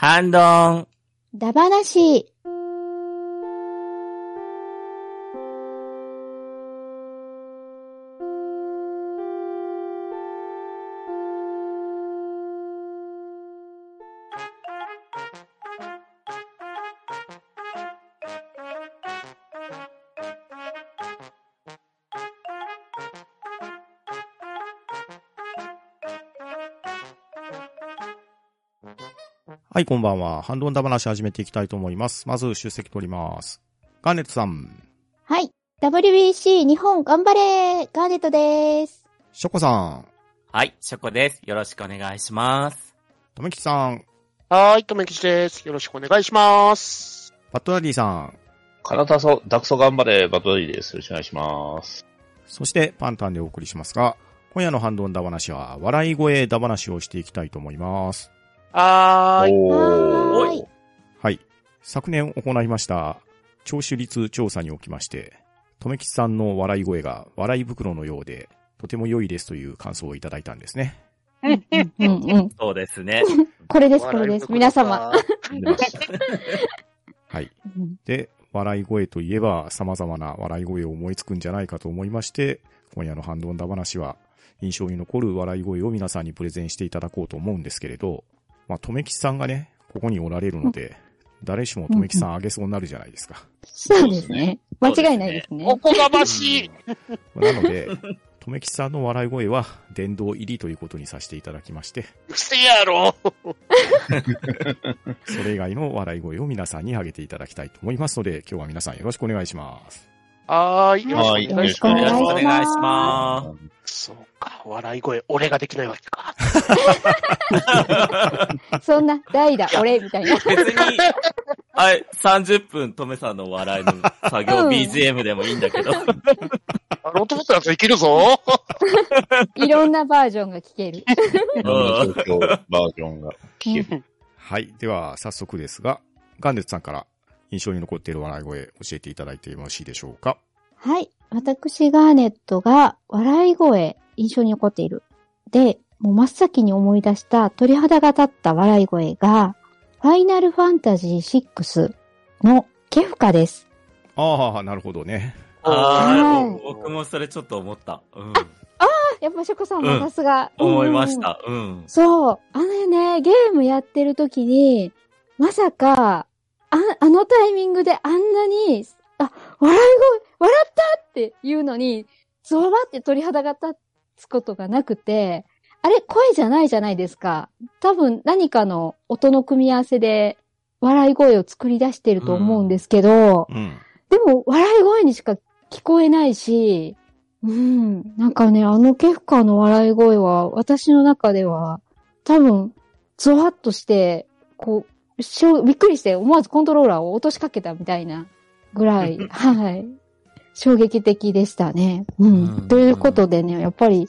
ハンドン。ダバなし。はい、こんばんは。ハンドンダ話始めていきたいと思います。まず、出席取ります。ガーネットさん、はい。WBC 日本頑張れガーネットです。ショコさん、はい、ショコです。よろしくお願いします。とめきちさん、はーい、とめきちです。よろしくお願いします。バットダディさん、体そ、ダクソ頑張れ、バトルリーです。よろしくお願いします。そしてパンタンでお送りしますが、今夜のハンドンダ話は、笑い声ダ話をしていきたいと思います。はーい。おはーい。はい。昨年行いました、聴取率調査におきまして、とめきちさんの笑い声が笑い袋のようで、とても良いですという感想をいただいたんですね。うんうんうん。そうですね。これです、これです。皆様。。はい。うんで、笑い声といえば様々な笑い声を思いつくんじゃないかと思いまして、今夜のハンドンダ話は印象に残る笑い声を皆さんにプレゼンしていただこうと思うんですけれど、まあ、とめきちさんがね、ここにおられるので、誰しもとめきちさんあげそうになるじゃないですか。そうですね。間違いないですね。おこがましい。なので、とめきちさんの笑い声は殿堂入りということにさせていただきまして、うせやろ。それ以外の笑い声を皆さんにあげていただきたいと思いますので、今日は皆さんよろしくお願いします。はーい。よろはいしくお願いしよろしくおます。願いしますお願いします。そうか、笑い声、俺ができないわけか。そんな、代打、俺、みたいな。別に、はい、30分、トメさんの笑いの作業うん BGM でもいいんだけど。あの男やついけるぞ。いろんなバージョンが聞ける。いろんな状況、バージョンが聞ける。はい。では、早速ですが、ガンデツさんから印象に残っている笑い声教えていただいてよろしいでしょうか。はい。私、ガーネットが笑い声、印象に残っている。で、もう真っ先に思い出した鳥肌が立った笑い声が、ファイナルファンタジー6のケフカです。ああ、なるほどね。あはいあ、僕もそれちょっと思った。うん。やっぱショコさんもさすが。思いましうんた。うん。そう。あのね、ゲームやってる時に、まさか、あ、あのタイミングであんなに、あ、笑い声、笑ったっていうのに、ゾワって鳥肌が立つことがなくて、あれ、声じゃないじゃないですか。多分何かの音の組み合わせで、笑い声を作り出してると思うんですけど、うん。でも、笑い声にしか聞こえないし、うん。なんかね、あのケフカの笑い声は、私の中では、多分、ゾワッとして、こう、びっくりして思わずコントローラーを落としかけたみたいなぐらい、はい。衝撃的でしたね。うん。うんということでね、やっぱり、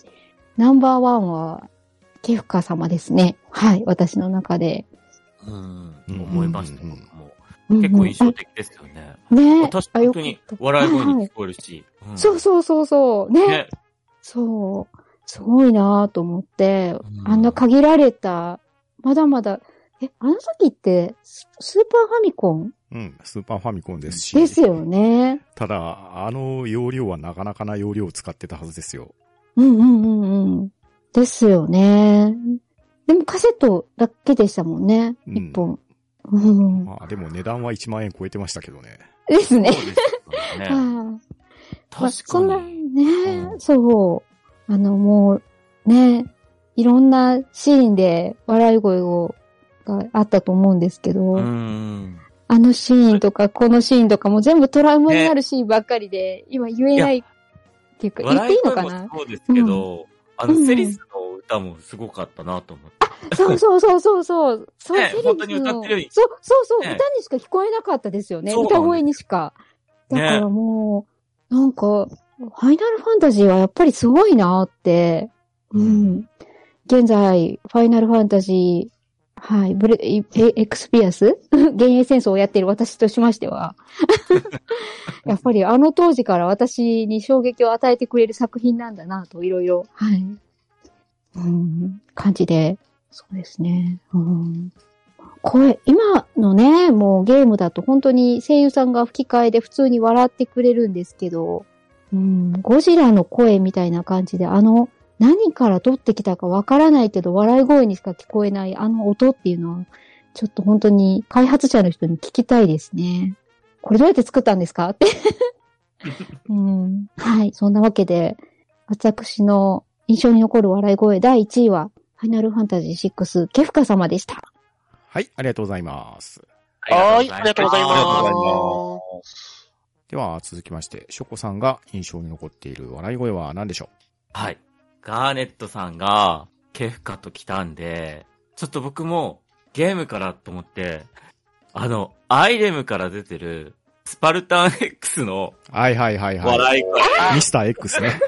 ナンバーワンは、ケフカ様ですね。はい。私の中で。うん。うん思いました、うん僕も。うん結構印象的ですよね。ね私、本当にた笑い声に聞こえるし。んそうそうそうそう。ね。ね。そう。すごいなぁと思って、うんあんな限られた、まだまだ、え、あの時ってス、スーパーファミコンうん。スーパーファミコンですし。ですよね。ただ、あの容量はなかなかな容量を使ってたはずですよ。うんうんうんうん。ですよね。でもカセットだけでしたもんね。うん一本。うん。まあでも値段は1万円超えてましたけどね。ですねすよ ね。確かに。ね、うんそう。あの、もう、ね、いろんなシーンで笑い声を、があったと思うんですけど、うん。あのシーンとか、このシーンとかも全部トラウマになるシーンばっかりで、今言えないっていうか、言っていいのかな？そうですけど、あの、うんセリスの歌もすごかったなと思って。そうそうそうそうそう。そう、ねセリスの本当に歌ってるようにそうそうそう、ね歌にしか聞こえなかったですよね。歌声にしか。だねからもう、なんか、ファイナルファンタジーはやっぱりすごいなって。うん。現在、ファイナルファンタジー、はい、ブレ、エエクスピアス？幻影戦争をやっている私としましては、やっぱりあの当時から私に衝撃を与えてくれる作品なんだなと、いろいろ、はい、うん、感じで、そうですね。うん、声、今のね、もうゲームだと本当に声優さんが吹き替えで普通に笑ってくれるんですけど、うん、ゴジラの声みたいな感じで、あの、何から取ってきたかわからないけど、笑い声にしか聞こえないあの音っていうのは、ちょっと本当に開発者の人に聞きたいですね。これどうやって作ったんですか？って。うん、はい。そんなわけで、私の印象に残る笑い声第1位は、ファイナルファンタジー6、ケフカ様でした。はい、ありがとうございます。はい、ありがとうございありがとうございまます。では、続きまして、ショコさんが印象に残っている笑い声は何でしょはい。ガーネットさんが、ケフカと来たんで、ちょっと僕もゲームからと思って、あの、アイレムから出てる、スパルタン X のうはいはいはいはい。笑い声。ミスター X ね。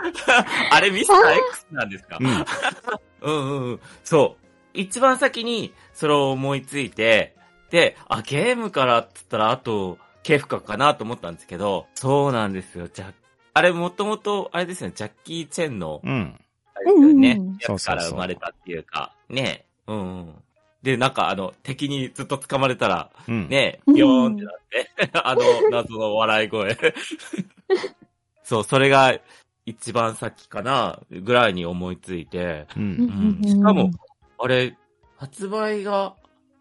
あれミスター X なんですか？うん。うんうんうん。そう。一番先にそれを思いついて、で、あ、ゲームからって言ったら、あと、ケフカかなと思ったんですけど、そうなんですよ。じゃ、あれもともと、あれですね、ジャッキー・チェンの、うん。ねうんうんうん。やつから生まれたっていうか、ね。うんうん。で、なんかあの、敵にずっと掴まれたら、うん。ね、うんビヨーンってなって、あの、謎の笑い声。そう、それが一番先かな、ぐらいに思いついて、う。うんんしかも、あれ、発売が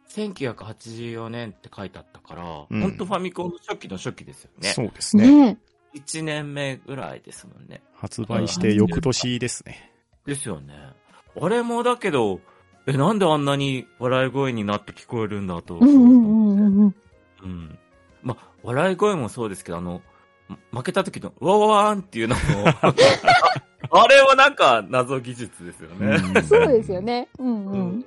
1984年って書いてあったから、うんほんとファミコンの初期の初期ですよね。そうですね。ね1年目ぐらいですもんね。発売して翌年ですね。ですよね。あれもだけど、え、なんであんなに笑い声になって聞こえるんだと。うんうんうんうんうん。うん。ま、笑い声もそうですけど、あの、ま負けた時の、わわわーんっていうのも、あれはなんか謎技術ですよね。うんそうですよ。ね。うんううんん。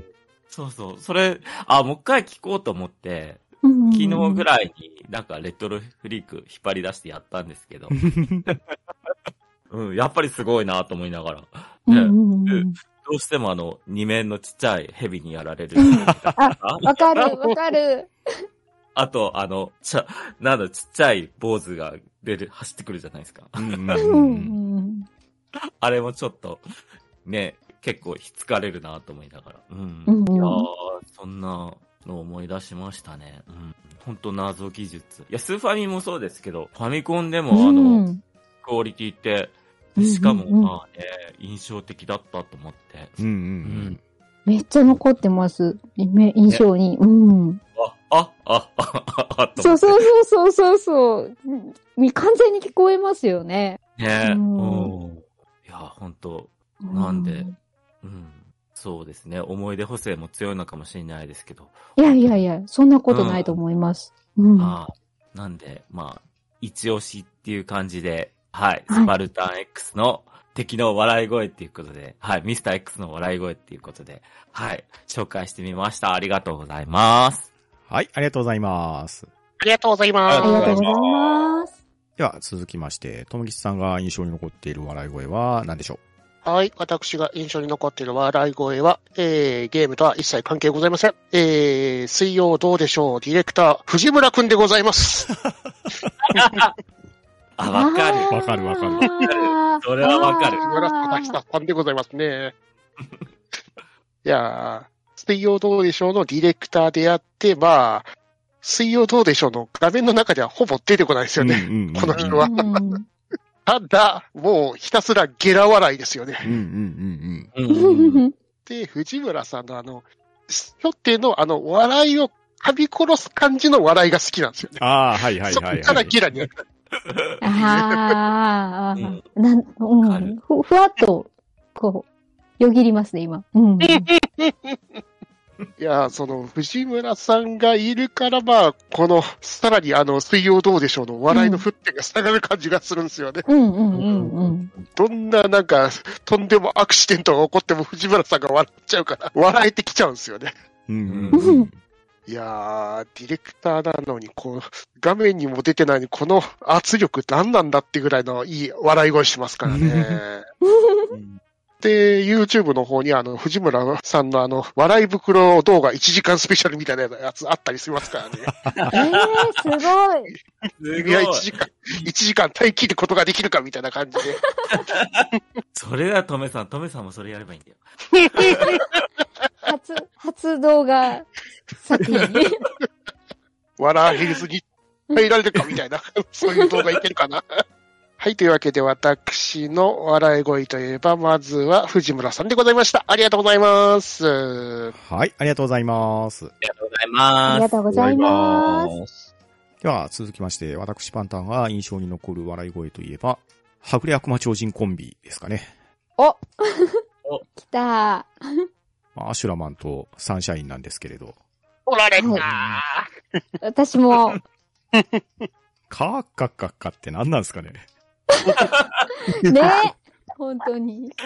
そうそう。それ、あ、もう一回聞こうと思って、うん。昨日ぐらい。らいになんかレトロフリーク引っ張り出してやったんですけど、うん、やっぱりすごいなと思いながら、うんねうんうん。どうしてもあの、二面のちっちゃい蛇にやられる。あわかる、わかる。あと、あの、ちゃ、なんだ、ちっちゃい坊主が出る、走ってくるじゃないですか。うんうんううんんあれもちょっと、ね、結構ひつかれるなと思いながら。うん。うんうんいやーそんなの思い出しましたね。うん。ほんと謎技術。いや、スーファミもそうですけど、ファミコンでもあの、うんクオリティって、うんしかもうんうんまあね、印象的だったと思って。うんうんめっちゃ残ってます。め印象に。うん。あ、あ、あ、あ、あ、そう思って。そうそうそうそう。うん完全に聞こえますよね。ねうんうん。いや、ほんと、なんでうん。そうですね。思い出補正も強いのかもしれないですけど。いやいやいや、そんなことないと思います。うん。ああなんで、まあ、一押しっていう感じで、はい、はいスパルタン X の敵の笑い声っていうことで、はい、ミスター X の笑い声っていうことで、はい、紹介してみました。ありがとうございます。はい、ありがとうございます。ありがとうございあます。りがとうございます。では、続きまして、ともきちさんが印象に残っている笑い声は何でしょはい。私が印象に残っている笑い声は、えー、ゲームとは一切関係ございません。えー、水曜どうでしょう？ディレクター、藤村くんでございます。あ、わかる。わかるわかるるそれはわかる藤村隆久さんでございますね。いやー、水曜どうでしょうのディレクターであって、まあ、水曜どうでしょうの画面の中ではほぼ出てこないですうよね。うんうんこの人は。うんただ、もうひたすらゲラ笑いですよね。うんうんうんうんうんうんで、藤村さんのあの、ひょってのあの、笑いを噛み殺す感じの笑いが好きなんですよね。ああ、はいはいそこはい、はい。からゲラになる。ああ、うんなん、うん。ふ、ふわっと、こう、よぎりますね、今。うん。いや、その、藤村さんがいるから、まあ、この、さらにあの、水曜どうでしょうの笑いの沸点が下がる感じがするんですよね。うんうんうんうん。どんな、なんか、とんでもアクシデントが起こっても藤村さんが笑っちゃうから、笑えてきちゃうんですよね。うんうんうん。いやー、ディレクターなのに、こう、画面にも出てないのに、この圧力何なんだってぐらいのいい笑い声しますからね。で、YouTube の方にあの、藤村さんのあの、笑い袋動画1時間スペシャルみたいなやつあったりしますからね。えー、すごい。すいや、1ごい。時間、1時間耐え切ることができるかみたいな感じで。それだ、トメさん。トメさんもそれやればいいんだよ。初、初動画作品。笑いすぎ、入られるかみたいな、そういう動画いけるかな。はい。というわけで、私の笑い声といえば、まずは藤村さんでございました。ありがとうございます。はい、ありがとうございます。ありがとうございあます。りがとうございます。す。では、続きまして、私パンタンが印象に残る笑い声といえば、はぐれ悪魔超人コンビですかね。おお来た。まあアシュラマンとサンシャインなんですけれど、おられた。私も、カーカッカッカって何なんですかね ね。本当に。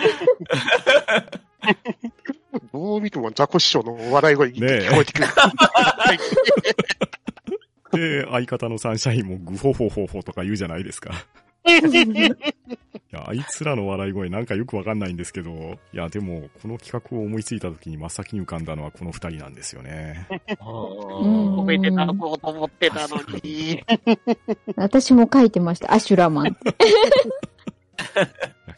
どう見てもザコ師匠の笑い声に聞こえてくる。はい で、相方のサンシャインもグホホホホとか言うじゃないですか。いや、あいつらの笑い声なんかよくわかんないんですけど、いや、でも、この企画を思いついた時に真っ先に浮かんだのはこの二人なんですよね。うん褒めてたこうと思ってたのに。私も書いてました。アシュラマン。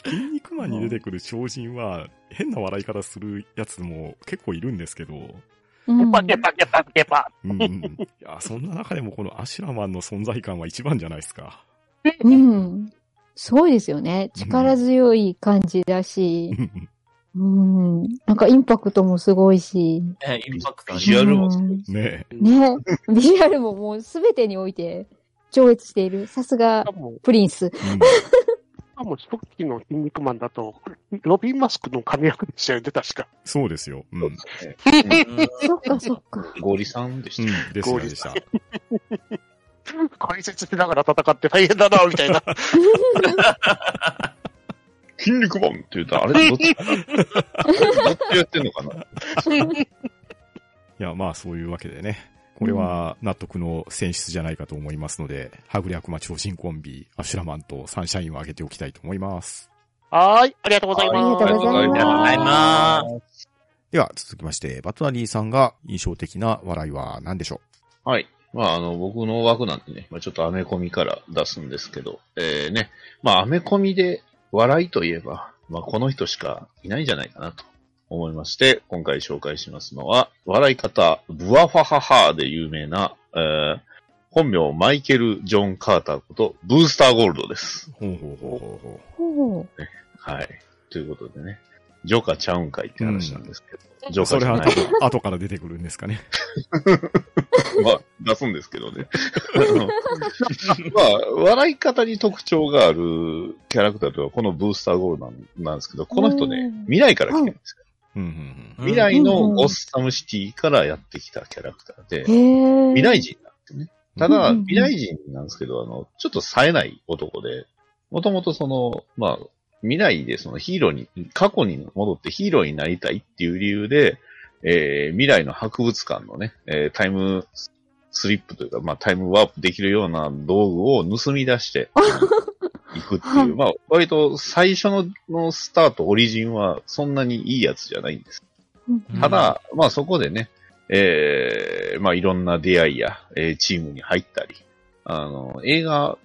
筋肉マンに出てくる超人は、変な笑い方するやつも結構いるんですけど、うん。いや、そんな中でもこのアシュラマンの存在感は一番じゃないですか。うん。すごいですよね。力強い感じだし、うん。なんかインパクトもすごいし。ねインパクトあビりジュアルもうんねね。ビジュアルももうすべてにおいて超越している。さすがプリンス。かも初期の筋肉マンだと、ロビンマスクの神役でしたよね、確か。そうですよ。うん。うん。そっかそっか。ゴリさんでした。ですよ、でした。解説しながら戦って大変だな、みたいな。筋肉マンって言うと、あれどっちどっちやってんのかな？いや、まあそういうわけでね。これは納得の選出じゃないかと思いますので、はぐれ悪魔超人コンビ、アシュラマンとサンシャインを挙げておきたいと思います。はーい。ありがとうございます。ありがとうございまます。では続きまして、バトナリーさんが印象的な笑いは何でしょはい。まあ、あの、僕の枠なんでね、まあ、ちょっとアメコミから出すんですけど、えー、ね、まあ、アメコミで笑いといえば、まあ、この人しかいないんじゃないかなと思いまして、今回紹介しますのは、笑い方、ブワファハハーで有名な、えー、本名マイケル・ジョン・カーターこと、ブースター・ゴールドです。うほうほうほうほう。ほほうはい。ということでね、ジョーカーちゃうんかいって話なんですけど、ジョう。それはーカーじゃない多。分後から出てくるんですかね。まあ、出すんですけどね。あ のまあ、笑い方に特徴があるキャラクターとは、このブースターゴールなんなんですけど、この人ねうん、未来から来てるんですよ。未来のゴッサムシティからやってきたキャラクターで、へー未来人なんですよね。ただ、未来人なんですけど、あの、ちょっと冴えない男で、もともとその、まあ、未来でそのヒーローに、過去に戻ってヒーローになりたいっていう理由で、えー未来の博物館のね、えータイムスリップというか、まあ、タイムワープできるような道具を盗み出していくっていう、まあ、割と最初ののスタート、オリジンはそんなにいいやつじゃないんです。うんただ、まあそこでね、えーまあいろんな出会いや、えーチームに入ったり、あの、映画、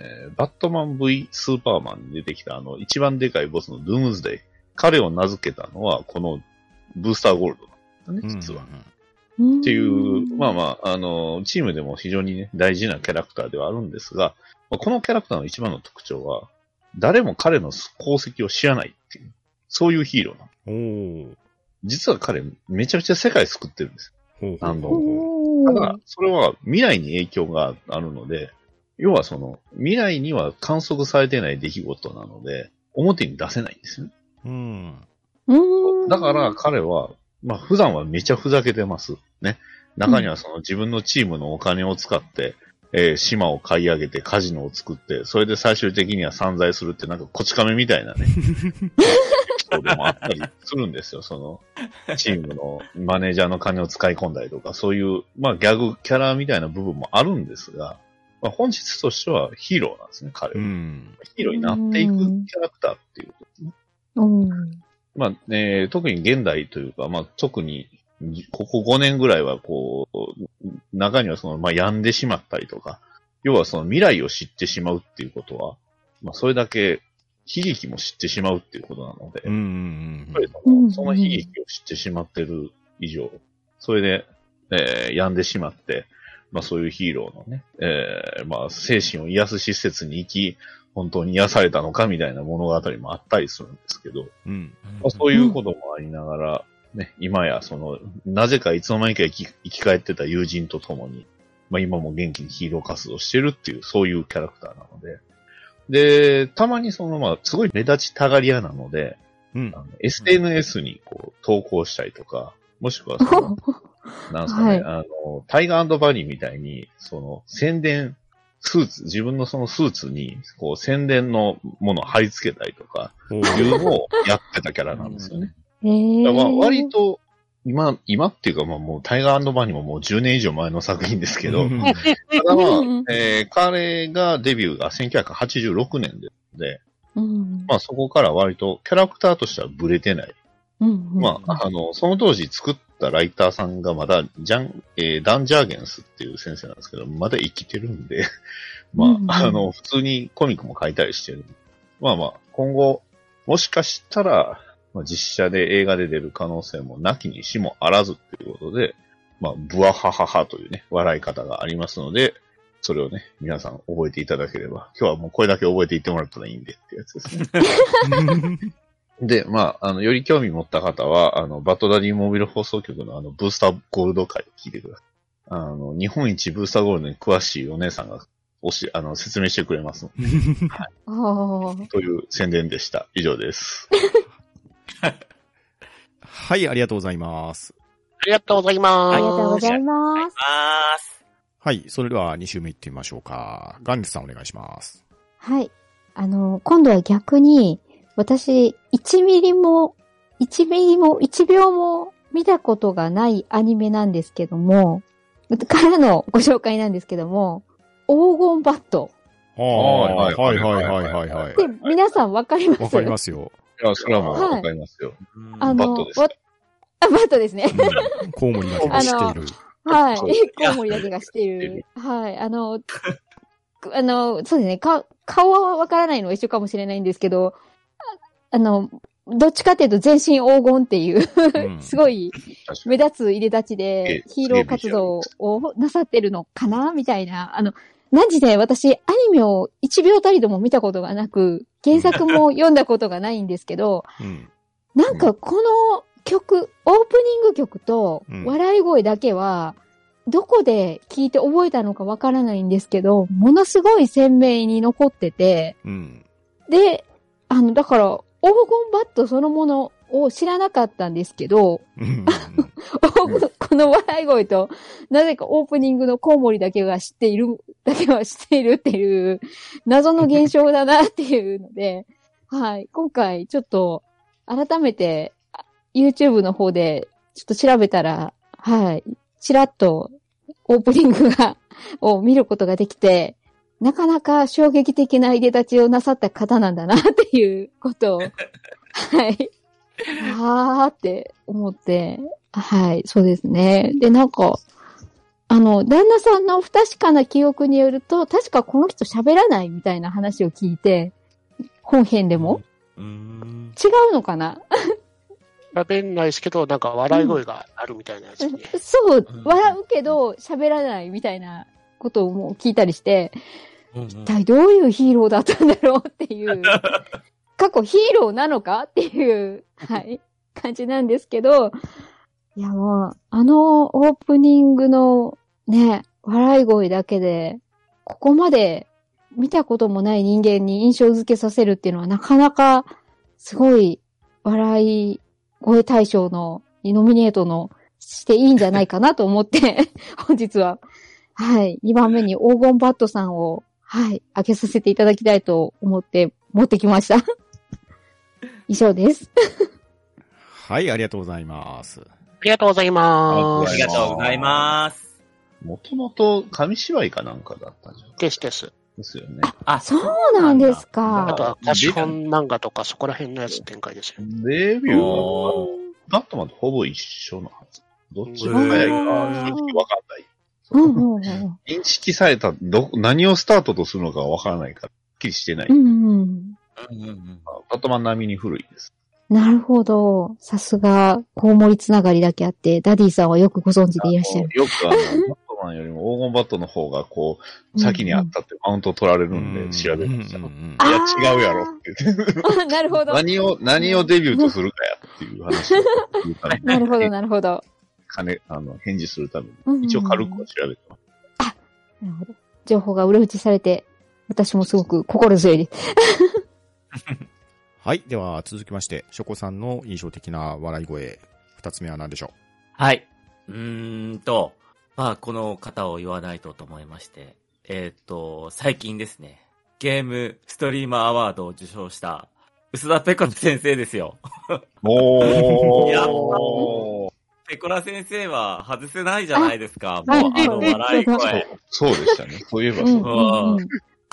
えーバットマン V スーパーマンに出てきたあの、一番でかいボスのドゥームズデイ。彼を名付けたのは、このブースターゴールドなんだね、うん。実は。うんっていう、まあまあ、あの、チームでも非常にね、大事なキャラクターではあるんですが、まあこのキャラクターの一番の特徴は、誰も彼の功績を知らないっていう、そういうヒーローなの。実は彼、めちゃくちゃ世界救ってるんです。ほうほうただ、それは未来に影響があるので、要はその、未来には観測されてない出来事なので、表に出せないんですよね。うん。うんだから彼は、まあ普段はめちゃふざけてます。ね。中にはその自分のチームのお金を使って、えー島を買い上げてカジノを作って、それで最終的には散財するってなんかこち亀みたいなね、人でもあったりするんですよ。その、チームのマネージャーの金を使い込んだりとか、そういう、まあギャグキャラみたいな部分もあるんですが、まあ本質としてはヒーローなんですね、彼うは。ん。ヒーローになっていくキャラクターっていうことですね。うんまあ、えー特に現代というか、まあ、特に、ここ5年ぐらいは、こう、中にはその、まあ、病んでしまったりとか、要はその未来を知ってしまうっていうことは、まあ、それだけ悲劇も知ってしまうっていうことなので、うんうんやっぱりそうんのその悲劇を知ってしまってる以上。それで、えー病んでしまって、まあそういうヒーローのね、えーまあ精神を癒す施設に行き、本当に癒されたのかみたいな物語もあったりするんですけど、うん。まあ、そういうこともありながら、ね、今やその、なぜかいつの間にか生き生き返ってた友人と共に、まあ今も元気にヒーロー活動してるっていう、そういうキャラクターなので、で、たまにその、まあ、すごい目立ちたがり屋なので、うんあ。の SNS にこう投稿したりとか、もしくはその、なんですかね、あの、タイガーバニーみたいに、その、宣伝、スーツ、自分のそのスーツに、こう、宣伝のものを貼り付けたりとか、おいーうのをやってたキャラなんですよね。へーだからまあ割と、今、今っていうかまあもうタイガーバニーももう10年以上前の作品ですけど、うんただまあうん、えー彼がデビューが1986年ですので、うん。まあそこから割とキャラクターとしてはブレてない。うんうんまあ、あの、その当時作ったライターさんがまだ、ジャン、えーダン・ジャーゲンスっていう先生なんですけど、まだ生きてるんで、まうんうんあ、あの、普通にコミックも書いたりしてる。まあまあ、今後、もしかしたら、まあ、実写で映画で出る可能性もなきにしもあらずっていうことで、まあ、ブワハハハというね、笑い方がありますので、それをね、皆さん覚えていただければ、今日はもうこれだけ覚えていってもらったらいいんでってやつですね。で、まあ、あの、より興味持った方は、あの、バットダディモービル放送局のあの、ブースターゴールド会を聞いてください。あの、日本一ブースターゴールドに詳しいお姉さんが、おし、あの、説明してくれますのああ。という宣伝でした。以上です。はい、ありがとうございます。ありがとうございます。ありがとうございます。ます。はい、それでは2週目行ってみましょうか。ガンリスさんお願いします。はい。あの、今度は逆に、私、1ミリも、1ミリも、1秒も見たことがないアニメなんですけども、からのご紹介なんですけども、黄金バット。はいはいはいはいはいはいはい。で、皆さんわかります？わかりますよ。いや、それはもうはいわかりますよ。あの、バットですわあ、バットですね。うんコウモリだけが知っている。はい。コウモリだけ がしている。はい。あの、くあの、そうですね。か、顔はわからないのは一緒かもしれないんですけど、ああの、どっちかっていうと全身黄金っていう、うん すごい目立つ入れ立ちえでえヒーロー活動をなさってるのかなみたいな。あの、何時で私アニメを1秒たりとも見たことがなく、原作も読んだことがないんですけど、うん。なんかこの曲、オープニング曲とうん笑い声だけは、どこで聞いて覚えたのかわからないんですけど、ものすごい鮮明に残ってて、うん。で、あの、だから、黄金バットそのものを知らなかったんですけど、うん。この笑い声と、なぜかオープニングのコウモリだけが知っている、だけは知っているっていう、謎の現象だなっていうので、はい。今回ちょっと、改めて、あ YouTube の方で、ちょっと調べたら、はい。ちらっと、オープニングが、を見ることができて、なかなか衝撃的な入れ立ちをなさった方なんだなっていうことを、はい。あーって思って、はい、そうですね。で、なんか、あの、旦那さんの不確かな記憶によると、確かこの人喋らないみたいな話を聞いて、本編でもうーん。違うのかな？喋んないですけど、なんか笑い声があるみたいなやつね。そううん、笑うけど喋らないみたいなことをもう聞いたりして、うん一体どういうヒーローだったんだろうっていう、過去ヒーローなのかっていう、はい、感じなんですけど、いやもう、あのオープニングのね、笑い声だけで、ここまで見たこともない人間に印象付けさせるっていうのはなかなかすごい笑い声大賞のノミネートのしていいんじゃないかなと思って、本日は、はい、2番目に黄金バットさんを、はい、開けさせていただきたいと思って持ってきました。以上です。はい、ありがとうございます。ありがとうございます。ありがとうございます。もともと紙芝居かなんかだったんじゃないですです。ですよね。あ、そうなんですか。あとは貸本漫画とかそこら辺のやつ展開ですよ。デビューはバットマンとほぼ一緒のはず。どっちうんが早いか、わかんない。うんうんうん認識された、ど、何をスタートとするのかわからないから、はっきりしてない。うんうん。うんうんうんバットマン並みに古いです。なるほど。さすが、コウモリつながりだけあって、ダディさんはよくご存知でいらっしゃる。よくあの、バットマンよりも黄金バットの方がこう、先にあったってマウント取られるんで調べました。いや、違うやろって言って。あ なるほど。何を、何をデビュートするかやっていう話 なるほど、なるほど。金、あの、返事するためうんうんに、一応軽くは調べてます。なるほど。情報が裏打ちされて、私もすごく心強いです。はい。では、続きまして、ショコさんの印象的な笑い声、二つ目は何でしょはい。うーんと、まあ、この方を言わないとと思いまして、えーっと、最近ですね、ゲームストリーマーアワードを受賞した、薄田ペコラ先生ですよ。お やっー。ペコラ先生は外せないじゃないですか。あもう、あの笑いは声。そうでしたね。そういえばうそう。んうんうん。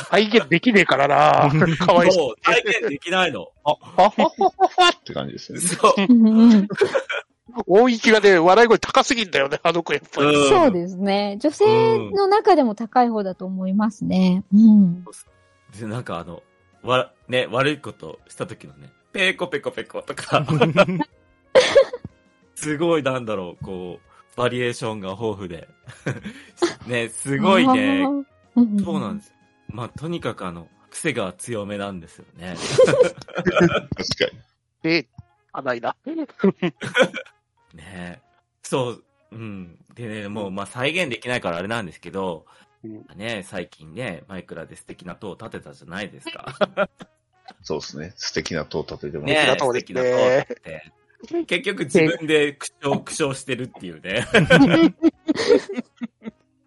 再現できねえからな。かわいそもう、体験できないの。う。はははははって感じですね。そう。大域がね、笑い声高すぎんだよね、あの子やっぱり。うんそうですね。女性の中でも高い方だと思いますね。うん。で、なんかあの、わ、ね、悪いことした時のね、ペコペコペコとか、すごいなんだろう、こう、バリエーションが豊富で。ね、すごいね。そうなんですよ。まあ、とにかくあの、癖が強めなんですよね。確かに。で、あ、ないな。ねそう、うん。でね、もう、まあ、再現できないからあれなんですけど、うんね、最近ね、マイクラで素敵な塔を建てたじゃないですか。そうですね。素敵な塔立ててます。ね素敵な塔ですね素敵な塔を建てて。結局自分で苦笑、苦笑してるっていうね。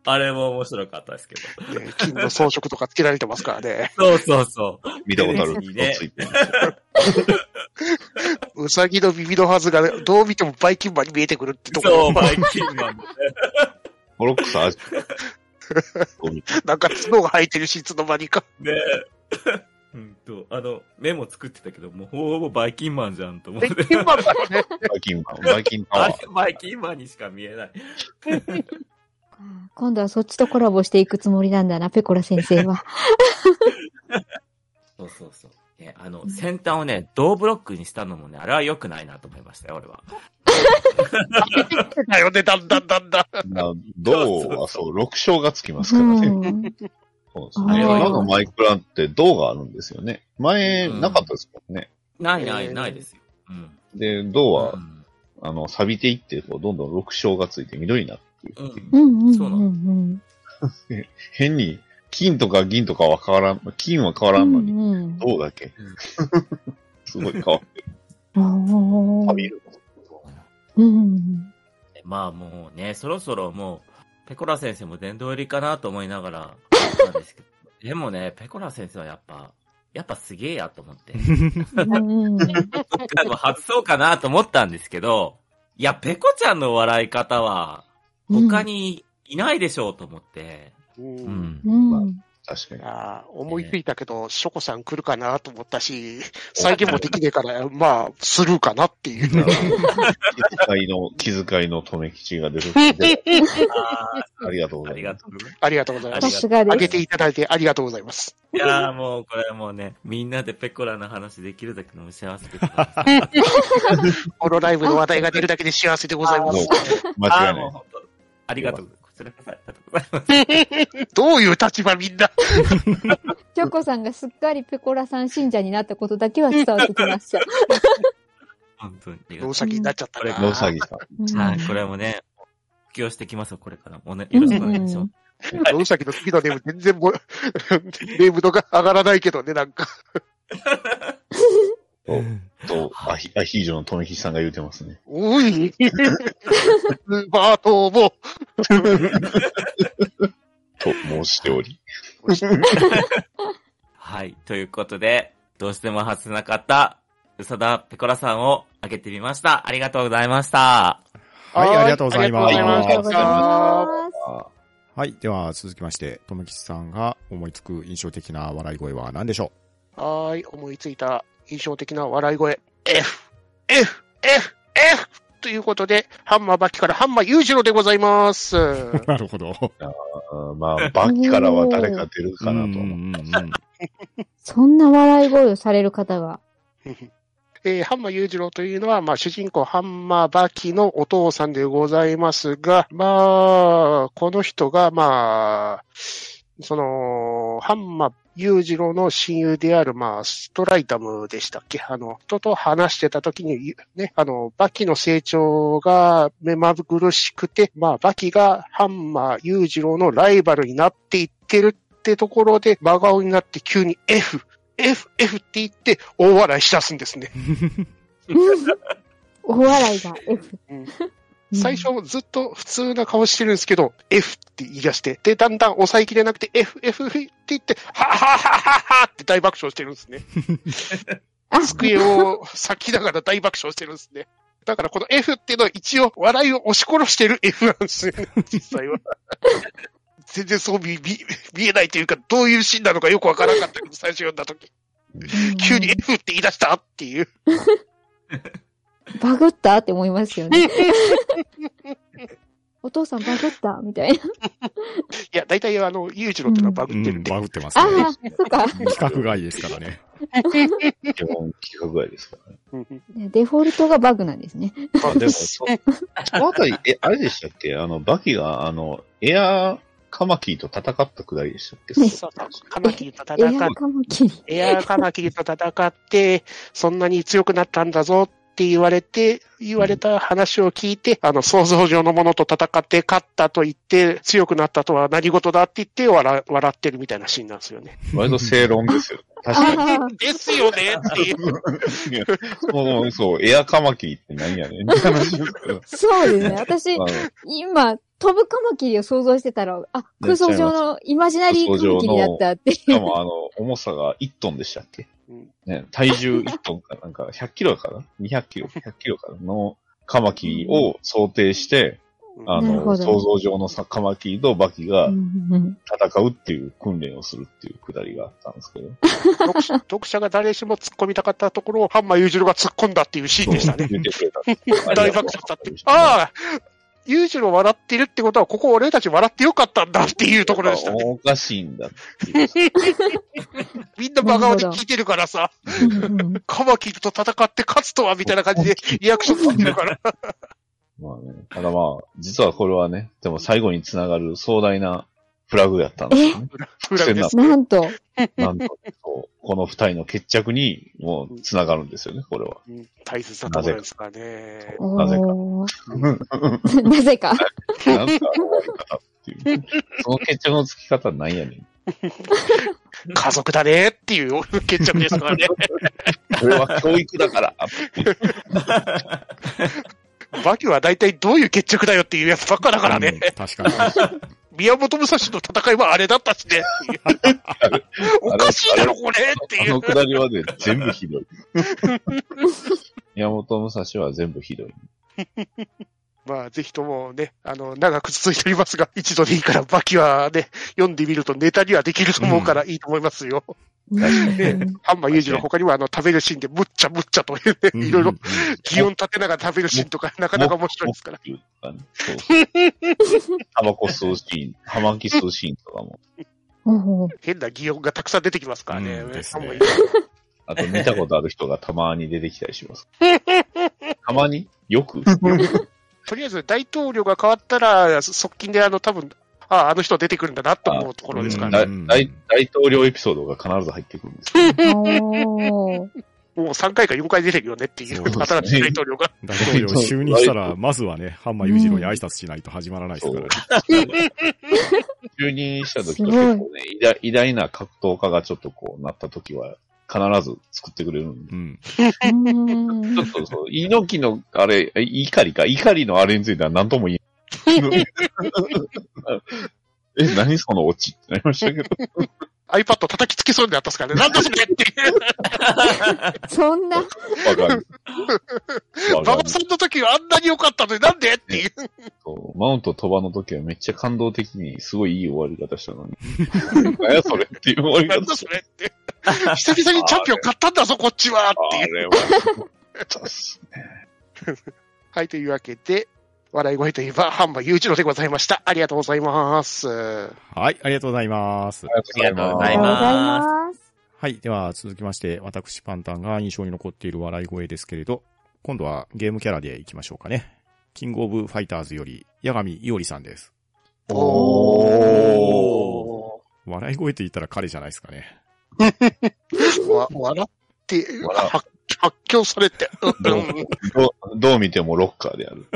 あれも面白かったですけど。ね金の装飾とかつけられてますからね。そうそうそう。見たことあるい うさぎの耳のはずが、どう見てもバイキンマンに見えてくるってとこそう、ろ。バイキンマンのね。モロックス味。こう見てなんか角が生えてるし、いつの間にか。ねうんと、あの、メモ作ってたけど、もうほぼバイキンマンじゃんと思っバイて。キンマンだよね。バイキンマン、バイキンタワあれー。バイキンマンにしか見えない。今度はそっちとコラボしていくつもりなんだな、ペコラ先生は。そうそうそう。ね、あの、先端をね、銅ブロックにしたのもね、あれは良くないなと思いましたよ、俺は。だよね、だんだんだんだん。な銅はそう、6章がつきますうからね。ん。そうですね。今のマイクラって銅があるんですよね。前、うんなかったですもんね。ないない、えーないですよ。うん。で、銅は、うんあの、錆びていって、こう、どんどん6章がついて緑になっていくっていう。うんうんうんそうなん変に、金とか銀とかは変わらん、金は変わらんのに、うん銅だけうん。すごい変わってる。うん。錆びる。うん。まあもうね、そろそろもう、ペコラ先生も殿堂入りかなと思いながら、なんですけど。でもね、ペコラ先生はやっぱ、やっぱすげえやと思って。うん。でも外そうかなと思ったんですけど、いや、ペコちゃんの笑い方は、他にいないでしょうと思って。ううんん。うん。確かに。あー思いついたけど、ショコさん来るかなと思ったし、再現もできねえから、まあ、スルーかなっていう。気遣いの、気遣いの留め吉が出る。あ ありがとうございます。がとうございます。ありがとうございまさす。すがです。あげていただいてありがとうございます。いやーもう、これもうね、みんなでペコラの話できるだけのも幸せでございます。このライブの話題が出るだけで幸せでございます。間違いない。ありがとう。こちらこそありがとうございます。どういう立場みんな。チョコさんがすっかりペコラさん信者になったことだけは伝わってきました。本当にありがとう大崎になっちゃったこれな。野崎さん。うんはい、これもね、布教してきますよ、これからも。おね、よろしくお願いします。大崎の次のネーム全然も、ネーム度が上がらないけどね、なんか。と、アヒアヒージョの富吉さんが言うてますね。おい。スバートも。と申しており。はい、ということで、どうしても外せなかった、宇佐田ペコラさんを挙げてみました。ありがとうございました。はい、ありがとうございます。ありがとうございますはい。では、続きまして、ともきちさんが思いつく印象的な笑い声は何でしょはーい、思いついた印象的な笑い声。F、F、F、F! ということで、ハンマーバキからハンマー裕次郎でございます。う なるほど。まあ、バッキからは誰か出るかなと そんな笑い声をされる方が。えーハンマー裕次郎というのは、まあ、主人公ハンマーバキのお父さんでございますが、まあ、この人が、まあ、その、ハンマー裕次郎の親友である、まあ、ストライタムでしたっけ？あの、人と話してた時に、ね、あの、バキの成長が目まぐるしくて、まあ、バキがハンマー裕次郎のライバルになっていってるってところで、真顔になって急に F、F、F って言って大笑いしだすんですね。お笑いが F。うん最初ずっと普通な顔してるんですけど、F って言い出して、で、だんだん抑えきれなくて、F、F って言って、はははははって大爆笑してるんですね。あ、机を咲きながら大爆笑してるんですね。だからこの F っていうのは一応笑いを押し殺してる F なんですよね、実際は。全然そう見見見えないというか、どういうシーンなのかよくわからなかったけど、最初読んだ時。急に F って言い出したっていう。バグったって思いますよね。お父さんバグったみたいな。いや、大体あの、裕次郎ってのはバグってるんで。うんバグってますあね。あ、そっか。規格外ですからね。基本規格外ですからね。デフォルトがバグなんですね。まあでも、そそのあたり、え、あれでしたっけ？あの、バキが、あの、エアーカマキリと戦ったくらいでしたっけ？ねそうそう。カマキリとエ戦っアカマキリ。エアーカマキリと戦って、そんなに強くなったんだぞって言われて、言われた話を聞いて、あの、想像上のものと戦って勝ったと言って、強くなったとは何事だって言って笑笑ってるみたいなシーンなんですよね。割と正論ですよ。確かに。あ ですよねってい う。そう、そう、エアカマキリって何やねんそうですね。私、今、飛ぶカマキリを想像してたら、あ、空想上のイマジナリーカマキリだったっていう。しかもあの、重さが1トンでしたっけ？うんね、体重1トンかなんか100キロかな ?200 キロ ?100 キロかな？のカマキリを想定して、あの、想像上のさカマキリとバキが戦うっていう訓練をするっていうくだりがあったんですけど。読者読者が誰しも突っ込みたかったところを、ハンマー裕次郎が突っ込んだっていうシーンでしたね。大爆笑したって。ああ裕次郎笑ってるってことは、ここ俺たち笑ってよかったんだっていうところでしたね。おかしいんだっていう。みんな真顔で聞いてるからさ。カマキリと戦って勝つとはみたいな感じでリアクション取ってるから。まあね。ただまあ、実はこれはね、でも最後につながる壮大なフラグやったんですよね。フラグです。なんと、なんと、そうこの二人の決着にもうつながるんですよね、これは。うん大切なところですからね。なぜかなぜか。なんか。その決着のつき方なんやねん。家族だねっていう 決着ですからね。これは教育だから。バキは大体どういう決着だよっていうやつばっかだからね。うん確かに。宮本武蔵の戦いはあれだったしね。おかしいだろ、これっていうあの。くだりはね、全部ひどい。宮本武蔵は全部ひどい。まあ、ぜひともね、あの、長く続いておりますが、一度でいいから、バキはね、読んでみるとネタにはできると思うからいいと思いますよ。うん。ハンマー裕次郎他にはあの、食べるシーンでむっちゃむっちゃとね、いろいろうん擬音立てながら食べるシーンとか、なかなか面白いですから。タバコ吸うシーン、葉巻吸うシーンとかも。変な擬音がたくさん。出てきますからね。ねあと見たことある人がたまに出てきたりします。たまによくとりあえず大統領が変わったら、側近であの、多分、ああ、あの人出てくるんだなと思うところですからね。大統領エピソードが必ず入ってくるんですよ。もう3回か4回出てるよねっていう、新しい大統領が。大統領就任したら、まずはね、ハンマー裕次郎に挨拶しないと始まらないですからね。就任した時と結構ね偉大、偉大な格闘家がちょっとこうなった時は、必ず作ってくれるんで。うん。う んちょっとそう、猪木の、あれ、え怒りか、怒りのあれについては何とも言え え、何そのオチってなりましたけど。iPad 叩きつけそうになったっすからね。なんだそれっていう。そんな、わか馬場さんの時はあんなに良かったのになんでっていう。そうマウント飛ばの時はめっちゃ感動的に、すごいいい終わり方したのに。何やそれっていう終わり方なんだそれって。久々にチャンピオン買ったんだぞ、こっちはっていう。あれは、そうっすね。はい、というわけで、笑い声といえば、ハンマー裕次郎でございました。ありがとうございます。はい、ありがとうございます。ありがとうございまます。はい。では、続きまして、私パンタンが印象に残っている笑い声ですけれど、今度はゲームキャラでいきましょうかね。キングオブファイターズより、八神伊織さんです。お笑い声って言ったら彼じゃないですかね。笑って、笑発発狂されて。どうどうどう見てもロッカーである。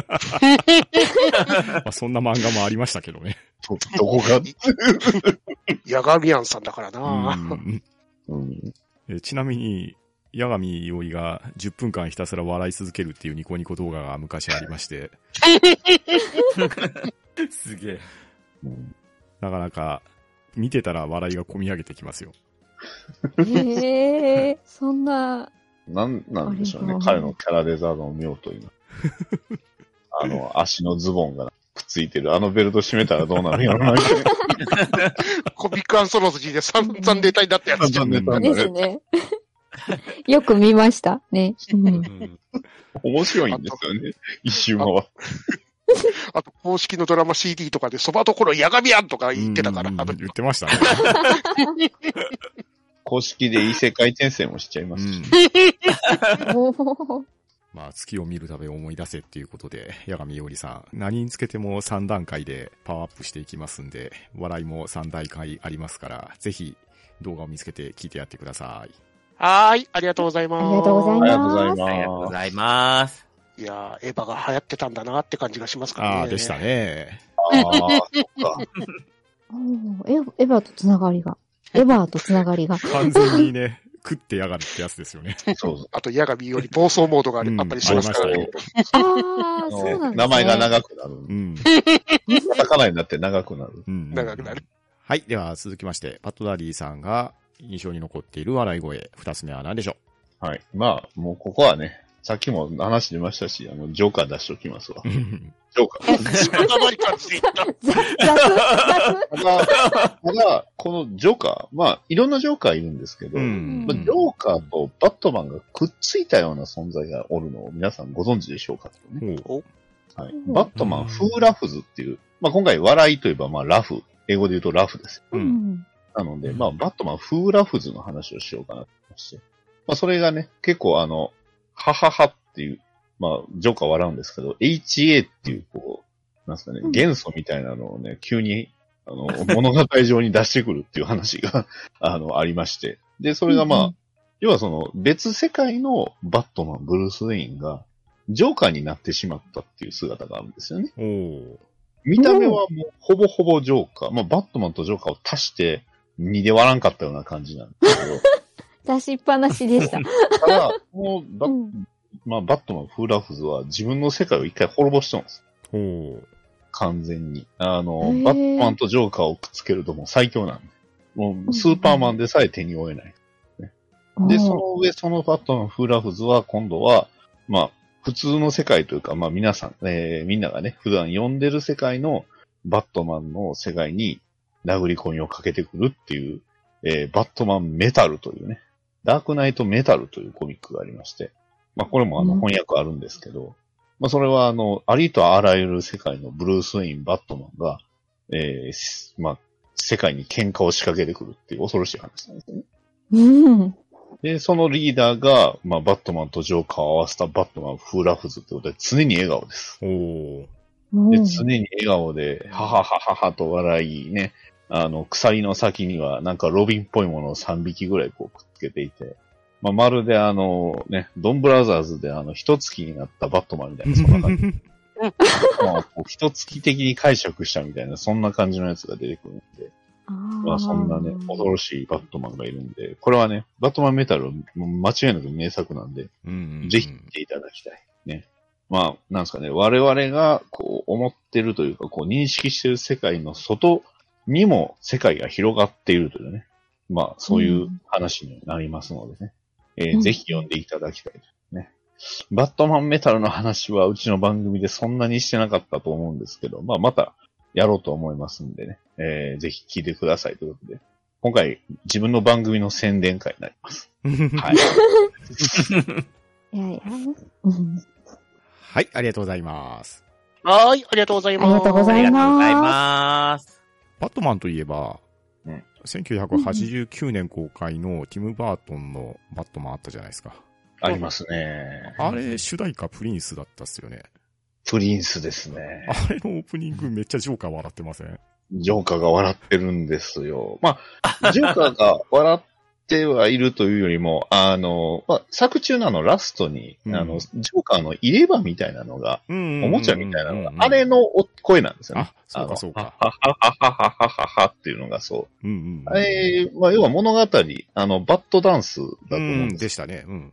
まあ、そんな漫画もありましたけどね。ど、どこが？ヤガミアンさんだからうな。んうん。えちなみに、八神伊織が10分間ひたすら笑い続けるっていうニコニコ動画が昔ありまして、すげえ。うんなかなか見てたら笑いが込み上げてきますよ。へえ、そんな、なん、なんでしょうね彼のキャラデザの妙というのは。あの、足のズボンがくっついてる。あのベルト締めたらどうなるんやろな。コミックアンソロジーで散々ネタになったやつじゃん。ですね。よく見ました。ね。うんうん面白いんですよね。一周回って。あと、公式のドラマ CD とかで、そばところヤガミアンとか言ってたから。言ってましたね。公式で異世界転生もしちゃいます まあ、月を見るため思い出せっていうことで、八神伊織さん、何につけても3段階でパワーアップしていきますんで、笑いも3段階ありますから、ぜひ動画を見つけて聞いてやってください。はーい、ありがとうございます。ありがとうございありがとうございます。ありがとうごます。ざいます。いやー、エヴァが流行ってたんだなって感じがしますからね。ああ、でした。ね。ああ、そっか。エヴエヴァとつながりが。エヴァとつながりが。完全にね、食ってやがるってやつですよね。そうそう。あと、ヤガミより暴走モードがあうんりあったりしますからね。ああ、あそうなんですね。の名前が長くなる。うん。カタカナになって長くなる。うん長くなる。はい。では、続きまして、パッドダディさんが印象に残っている笑い声、二つ目は何でしょはい。まあ、もうここはね、さっきも話出ましたし、あの、ジョーカー出しておきますわ。うジョーカー。仕方ない感じで言った。ただ、ただ、このジョーカー、まあ、いろんなジョーカーいるんですけど、うんまあ、ジョーカーとバットマンがくっついたような存在がおるのを皆さんご存知でしょうかとね、ほうはいうん。バットマン、フーラフズっていう、まあ、今回笑いといえば、まあ、ラフ。英語で言うとラフです。う。うんん。なので、まあ、バットマン、フーラフズの話をしようかなと思いまして。まあ、それがね、結構あの、はははっていう、まあ、ジョーカー笑うんですけど、HA っていう、こう、なんですかねうん、元素みたいなのをね、急に、あの、物語上に出してくるっていう話が、あの、ありまして。で、それがまあ、うん要はその、別世界のバットマン、ブルース・ウェインが、ジョーカーになってしまったっていう姿があるんですよね。見た目はもう、ほぼほぼジョーカー。まあ、バットマンとジョーカーを足して、2で割らんかったような感じなんですけど、出しっぱなしでした。ただ、このバ,、うんまあ、バットマン、フーラフズは自分の世界を一回滅ぼしてるんです。おー完全に。あのバットマンとジョーカーをくっつけるともう最強なんで。もう、スーパーマンでさえ手に負えない。で、その上、そのバットマン、フーラフズは今度は、まあ、普通の世界というか、まあ皆さん、えーみんながね、普段読んでる世界のバットマンの世界に殴り込みをかけてくるっていう、えーバットマンメタルというね、ダークナイトメタルというコミックがありまして、まあこれもあのうん翻訳あるんですけど、まあそれはあの、ありとあらゆる世界のブルース・ウェイン、バットマンが、えーしまあ、世界に喧嘩を仕掛けてくるっていう恐ろしい話なんですよね。うん。で、そのリーダーが、まあ、バットマンとジョーカーを合わせたバットマンフーラフズってことで、常に笑顔です。おーで、うん常に笑顔で、はははははと笑いね、あの、鎖の先には、なんかロビンっぽいものを3匹ぐらいこうくっつけていて、まあ、まるであの、ね、ドンブラザーズであの、一月になったバットマンみたいな、そんな感じ。一月的に解釈したみたいな、そんな感じのやつが出てくるんで、まあ、そんなね、恐ろしいバットマンがいるんで、これはね、バットマンメタル、間違いなく名作なんで、うんぜひ見ていただきたい。ね。まあ、なんですかね、我々がこう思ってるというか、こう認識してる世界の外にも世界が広がっているというね。まあ、そういう話になりますのでね。えーうんぜひ読んでいただきたいですね。バットマンメタルの話はうちの番組でそんなにしてなかったと思うんですけど、まあ、またやろうと思いますんでね。えーぜひ聞いてくださいということで。今回、自分の番組の宣伝会になります。はい。いやいや。うんはい、ありがとうございます。はーい、ありがとうございます。ありがとうございありがとうございまます。バットマンといえば、うん1989年公開のティム・バートンのバットマンあったじゃないですか。ありますね。あれ、主題歌プリンスだったっすよね。プリンスですね。あれのオープニングめっちゃジョーカー笑ってません？ジョーカーが笑ってるんですよ。まあ、ジョーカーが笑ってはいるというよりも、あの、まあ、作中のあのラストに、うんあの、ジョーカーの入れ歯みたいなのが、うんおもちゃみたいなのが、ああれのお声なんですよね。あ、そうかそうか。ははははははははっていうのがそう。うんうん。あれ、まあ、要は物語、あの、バッドダンスだと思うんですでしたね。うん。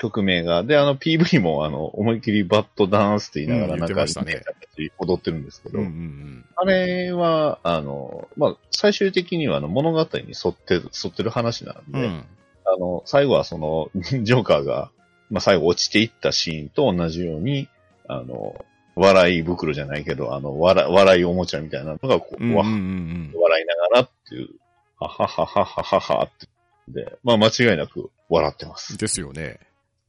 と、曲名が。で、あの PV も、あの、思いっきりバッドダンスって言いながら、うんなんか、ねね踊ってるんですけど、うんうんあれは、あの、まあ、最終的には、あの、物語に沿って、沿ってる話なんうん。で、うん。あの、最後はその、ジョーカーが、まあ、最後落ちていったシーンと同じように、あの、笑い袋じゃないけど、あの、笑笑いおもちゃみたいなのが、こう、わうんうんうん笑いながらっていう、はははははははって。で、まあ間違いなく笑ってまうん。す。ですよね。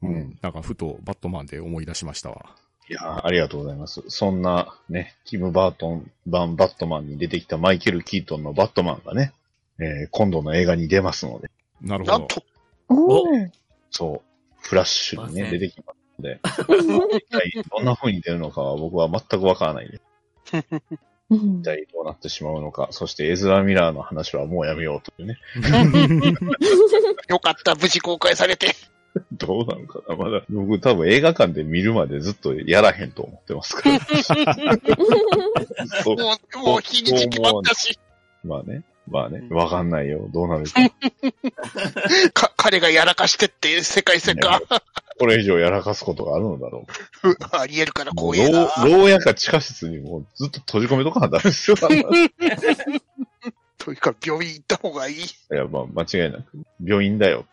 ううんん。なんか、ふとバットマンで思い出しましたわ。いやーありがとうございます。そんなね、ティム・バートン版バットマンに出てきたマイケル・キートンのバットマンがね、えー今度の映画に出ますので、なるほど。なんと、おー。そう、フラッシュにね、出てきますので、一体どんな風に出るのかは僕は全くわからないです。うん一体どうなってしまうのか、そしてエズラ・ミラーの話はもうやめようというね、よかった、無事公開されて。どうなのかなまだ、僕多分映画館で見るまでずっとやらへんと思ってますから。そうもう、もう日にち決まったし、まあね。まあね。わかんないよ。どうなるか。か、彼がやらかしてって世界線か。これ以上やらかすことがあるのだろうありえるからう。もう光栄だ。牢牢屋か地下室にもうずっと閉じ込めとかなダメですよ。というか、病院行った方がいい。や、まあ、間違いなく。病院だよ。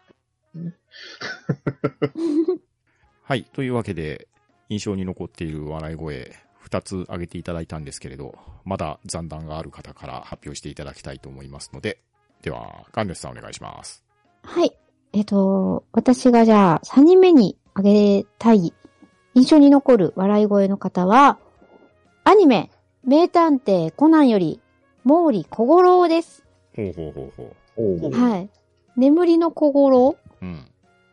はい。というわけで、印象に残っている笑い声、二つ挙げていただいたんですけれど、まだ残談がある方から発表していただきたいと思いますので、では、ガンネスさんお願いします。はい。えっと、私がじゃあ3人目に挙げたい印象に残る笑い声の方は、アニメ、名探偵コナンより、毛利小五郎です。ほうほうほうほおうはい。眠りの小五郎う。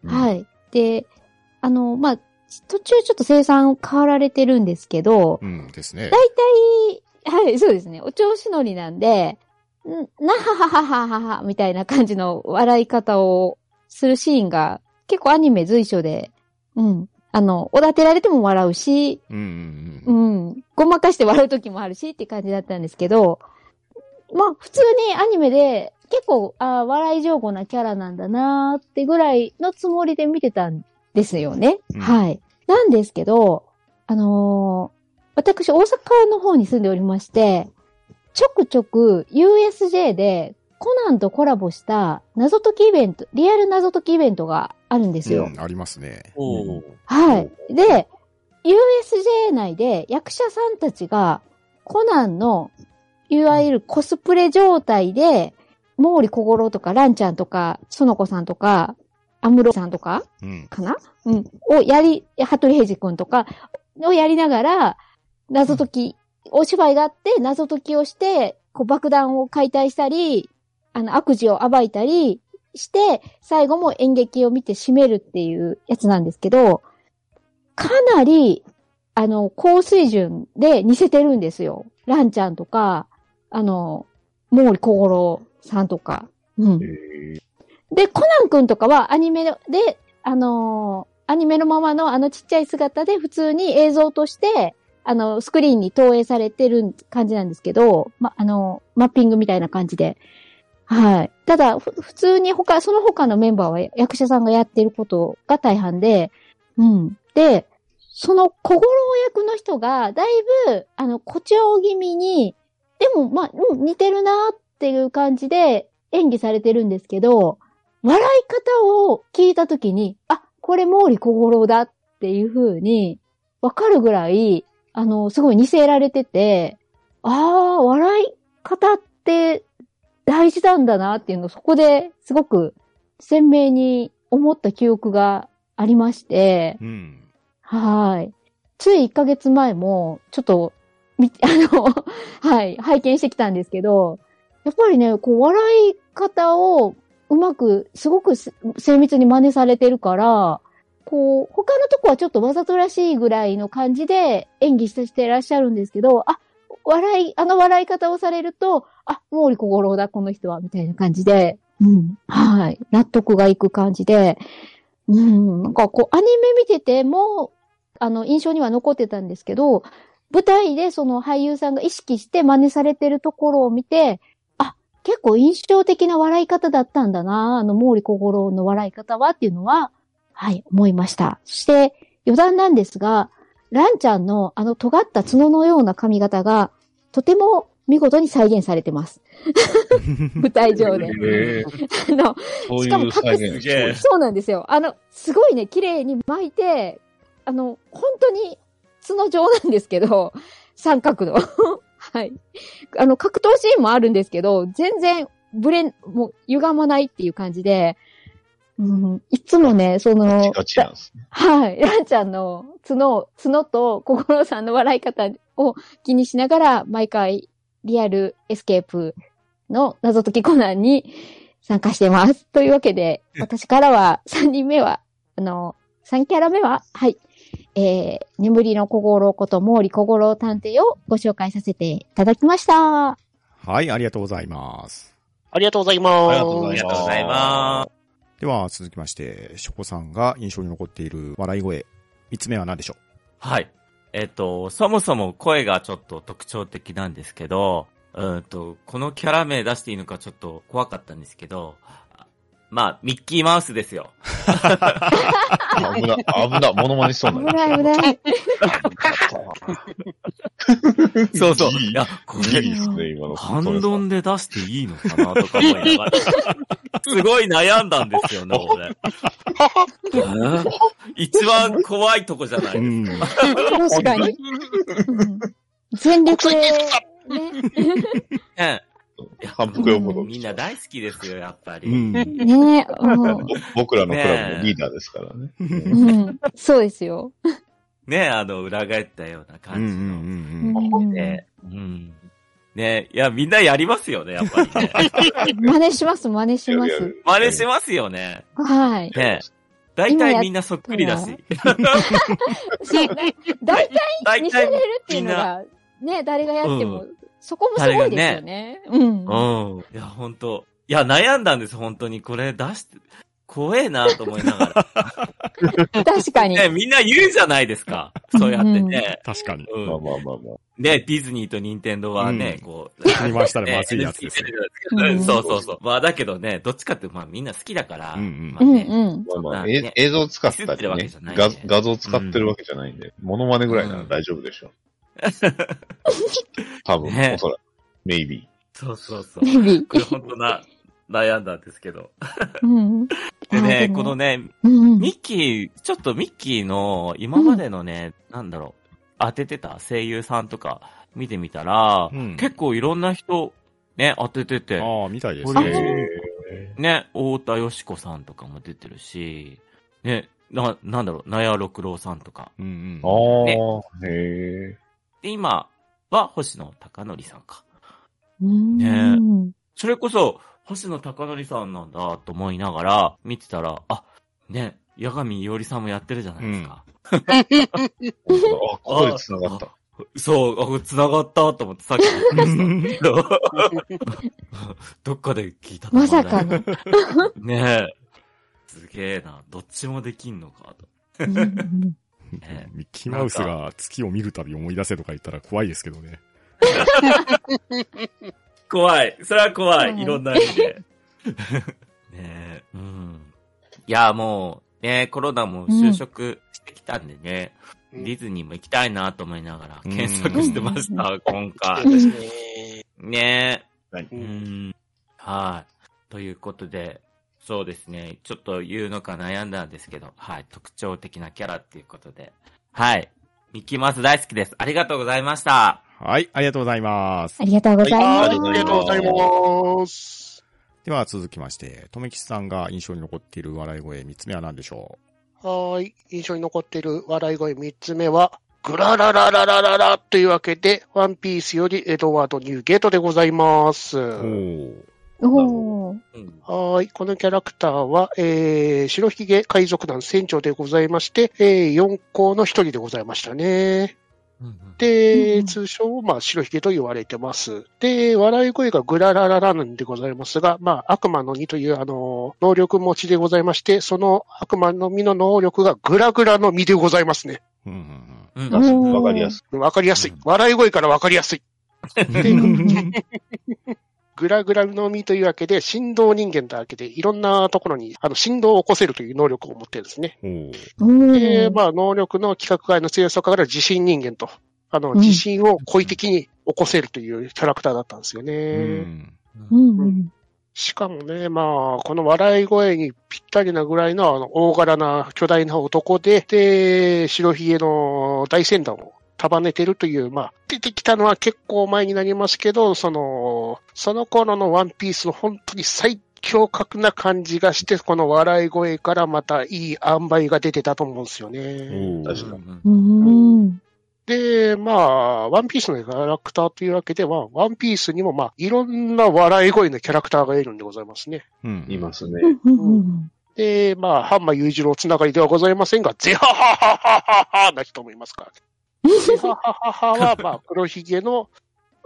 うん。はい。で、あの、まあ、途中ちょっと生産変わられてるんですけど、うんですね。大体、はい、そうですね。お調子乗りなんで、んなはははははは、みたいな感じの笑い方をするシーンが結構アニメ随所で、うん。あの、おだてられても笑うし、うんううんん。ごまかして笑う時もあるしって感じだったんですけど、まあ、普通にアニメで結構、あー笑い上手なキャラなんだなーってぐらいのつもりで見てたんですよね。うんはい。なんですけど、あのー私大阪の方に住んでおりまして、ちょくちょく USJ でコナンとコラボした謎解きイベント、リアル謎解きイベントがあるんですよ。うんありますね。はい。で、USJ 内で役者さんたちがコナンのいわゆるコスプレ状態で、毛利小五郎とかランちゃんとか、園子さんとか、アムロさんとかうん。かな？うん。をやり、羽鳥平治くんとかをやりながら、謎解き、お芝居があって謎解きをして、こう爆弾を解体したり、あの悪事を暴いたりして、最後も演劇を見て締めるっていうやつなんですけど、かなり、あの、高水準で似せてるんですよ。ランちゃんとか、あの、毛利小五郎さんとか。うん。えで、コナン君とかはアニメで、あのーアニメのままのあのちっちゃい姿で普通に映像として、あの、スクリーンに投影されてる感じなんですけど、ま、あの、マッピングみたいな感じで。はい。ただ、ふ普通に他、その他のメンバーは役者さんがやってることが大半で、うん。で、その小五郎役の人が、だいぶ、あの、誇張気味に、でも、まあ、うん、似てるなっていう感じで演技されてるんですけど、笑い方を聞いたときに、あ、これ毛利小五郎だっていう風に、わかるぐらい、あの、すごい似せられてて、ああ、笑い方って大事なんだなっていうのをそこですごく鮮明に思った記憶がありまして、うん。はい。つい1ヶ月前も、ちょっと、み、あの、はい、拝見してきたんですけど、やっぱりね、こう、笑い方をうまく、すごく精密に真似されてるから、こう、他のとこはちょっとわざとらしいぐらいの感じで演技してらっしゃるんですけど、あ、笑い、あの笑い方をされると、あ、毛利小五郎だ、この人は、みたいな感じで、うん、はい、納得がいく感じで、うん、なんかこう、アニメ見てても、あの、印象には残ってたんですけど、舞台でその俳優さんが意識して真似されてるところを見て、結構印象的な笑い方だったんだな、あの、毛利小五郎の笑い方はっていうのは、はい、思いました。そして、余談なんですが、ランちゃんのあの尖った角のような髪型が、とても見事に再現されてます。舞台上で。へえあの、そうしかもいう再現。すげえそうなんですよ。あの、すごいね、綺麗に巻いて、あの、本当に角状なんですけど、三角の。はい。あの、格闘シーンもあるんですけど、全然、ブレん、もう、歪まないっていう感じで、うん、いつもね、その、ガチガチなんですね。はい。ランちゃんの角、角と心さんの笑い方を気にしながら、毎回リアルエスケープの謎解きコナンに参加してます。というわけで、私からは3人目は、あの、3キャラ目は、はい。えー、眠りの小五郎こと毛利小五郎探偵をご紹介させていただきました。はい、ありがとうございます。ありがとうございます。ありがとうございますでは、続きまして、ショコさんが印象に残っている笑い声。三つ目は何でしょう。はい。えっ、と、そもそも声がちょっと特徴的なんですけど、うんと、このキャラ名出していいのかちょっと怖かったんですけど、まあ、ミッキーマウスですよ。危な、危な、モノマネしそうなりましたない危ない。そうそう。いいいや、こいいれ、ですね、今の。ハンドンで出していいのかなとか思いながら。すごい悩んだんですよね、俺。一番怖いとこじゃなう。いうですん。確かに。うん全力で、ね。反復横動みんな大好きですよ、やっぱり。うん。ねうん僕らのクラブのリーダーですからね。うん。そうですよ。ねあの、裏返ったようなうんうん感じの。うんうん。ねうん。ねいや、みんなやりますよね、やっぱりね。真似します、真似します。真似しますよね。はい。ね大体みんなそっくりだし。大体大見せれ体るっていうのが、ね、誰がやっても、そこもすごいですよね。うん。うん。いや、本当いや、悩んだんです、本当に。これ出して、怖えなと思いながら。確かに。ね、みんな言うじゃないですか。そうやってね。確かに。うん。まあまあまあまあ。ね、ディズニーとニンテンドーはね、うんこう。振り回したらまずいやつですよ。う んそうそうそう。まあだけどね、どっちかって、まあみんな好きだから。うんうんうんまあねうん。まあまあ、そんなねえ映像使ったりねけじゃないんで画、画像使ってるわけじゃないんで、モノマネぐらいなら大丈夫でしょう。多分、ねおそらく。メイビー。そうそうそう。メビー。これ本当な、悩んだんですけど。うん。であね、もこのね、うんミッキー、ちょっとミッキーの今までのね、なんだろう、当ててた声優さんとか見てみたら、うん結構いろんな人、ね、当ててて、ああ、みたいですこね。れね、太田よし子さんとかも出てるし、ね、な、なんだろう、納屋六郎さんとか。うんあうん。あ、へえ。で、今は星野貴則さんか。うんねそれこそ、星野貴則さんなんだと思いながら見てたら、あ、ね、八神伊織さんもやってるじゃないですか。本当だあ、ここで繋がった。そう、あ、繋がったと思ってさっき言いましたけど。どっかで聞いたまさかの。ねえ。すげえな。どっちもできんのかと。うんうんねミッキーマウスが月を見るたび思い出せとか言ったら怖いですけどね。怖い。それは怖はいい。いろんな意味で。ねえ。うん。いや、もう、ねコロナも就職してきたんでね、うんディズニーも行きたいなと思いながらうん検索してました、今回そう。ですね。ねはいえ。うん。はい。ということで、そうですね。ちょっと言うのか悩んだんですけど、はい。特徴的なキャラっていうことで。はい。ミッキーマウス大好きです。ありがとうございました。はい、ありがとうございますあ。りがとうございます。はいありがとうございます。では続きまして、とめきちさんが印象に残っている笑い声三つ目は何でしょはーい。印象に残っている笑い声3つ目は、グラララララララというわけで、ワンピースよりエドワード・ニューゲートでございます。おーおー。うんはーい。このキャラクターは、えー、白ひげ海賊団船長でございまして、えー、4校の一人でございましたね。うんで、うん通称、まあ、白ひげと言われてます。で、笑い声がグララララなんでございますが、まあ、悪魔の実という、あの、能力持ちでございまして、その悪魔の実の能力がグラグラの実でございますね。うんうんうん確かにわかりやすい。わかりやすいうん。笑い声からわかりやすい。うんグラグラの実というわけで、振動人間だけで、いろんなところに、あの、振動を起こせるという能力を持ってるんですね。で、ー。まあ、能力の規格外の強さから自信人間と、あの、うん自信を故意的に起こせるというキャラクターだったんですよね。うんうんうん。しかもね、まあ、この笑い声にぴったりなぐらいのあの大柄な巨大な男で、で、白ひげの大船団を束ねてるという、まあ、出てきたのは結構前になりますけど、その、その頃のワンピースの本当に最強格な感じがして、この笑い声からまたいい塩梅が出てたと思うんですよね。確かにうん。で、まあ、ワンピースのキャラクターというわけでは、ワンピースにもまあ、いろんな笑い声のキャラクターがいるんでございますね。うんいますね。うん。で、まあ、ハンマー裕次郎つながりではございませんが、ゼハハハハハハな人もいますからね。ゼハハハハは、まあ、黒ひげの、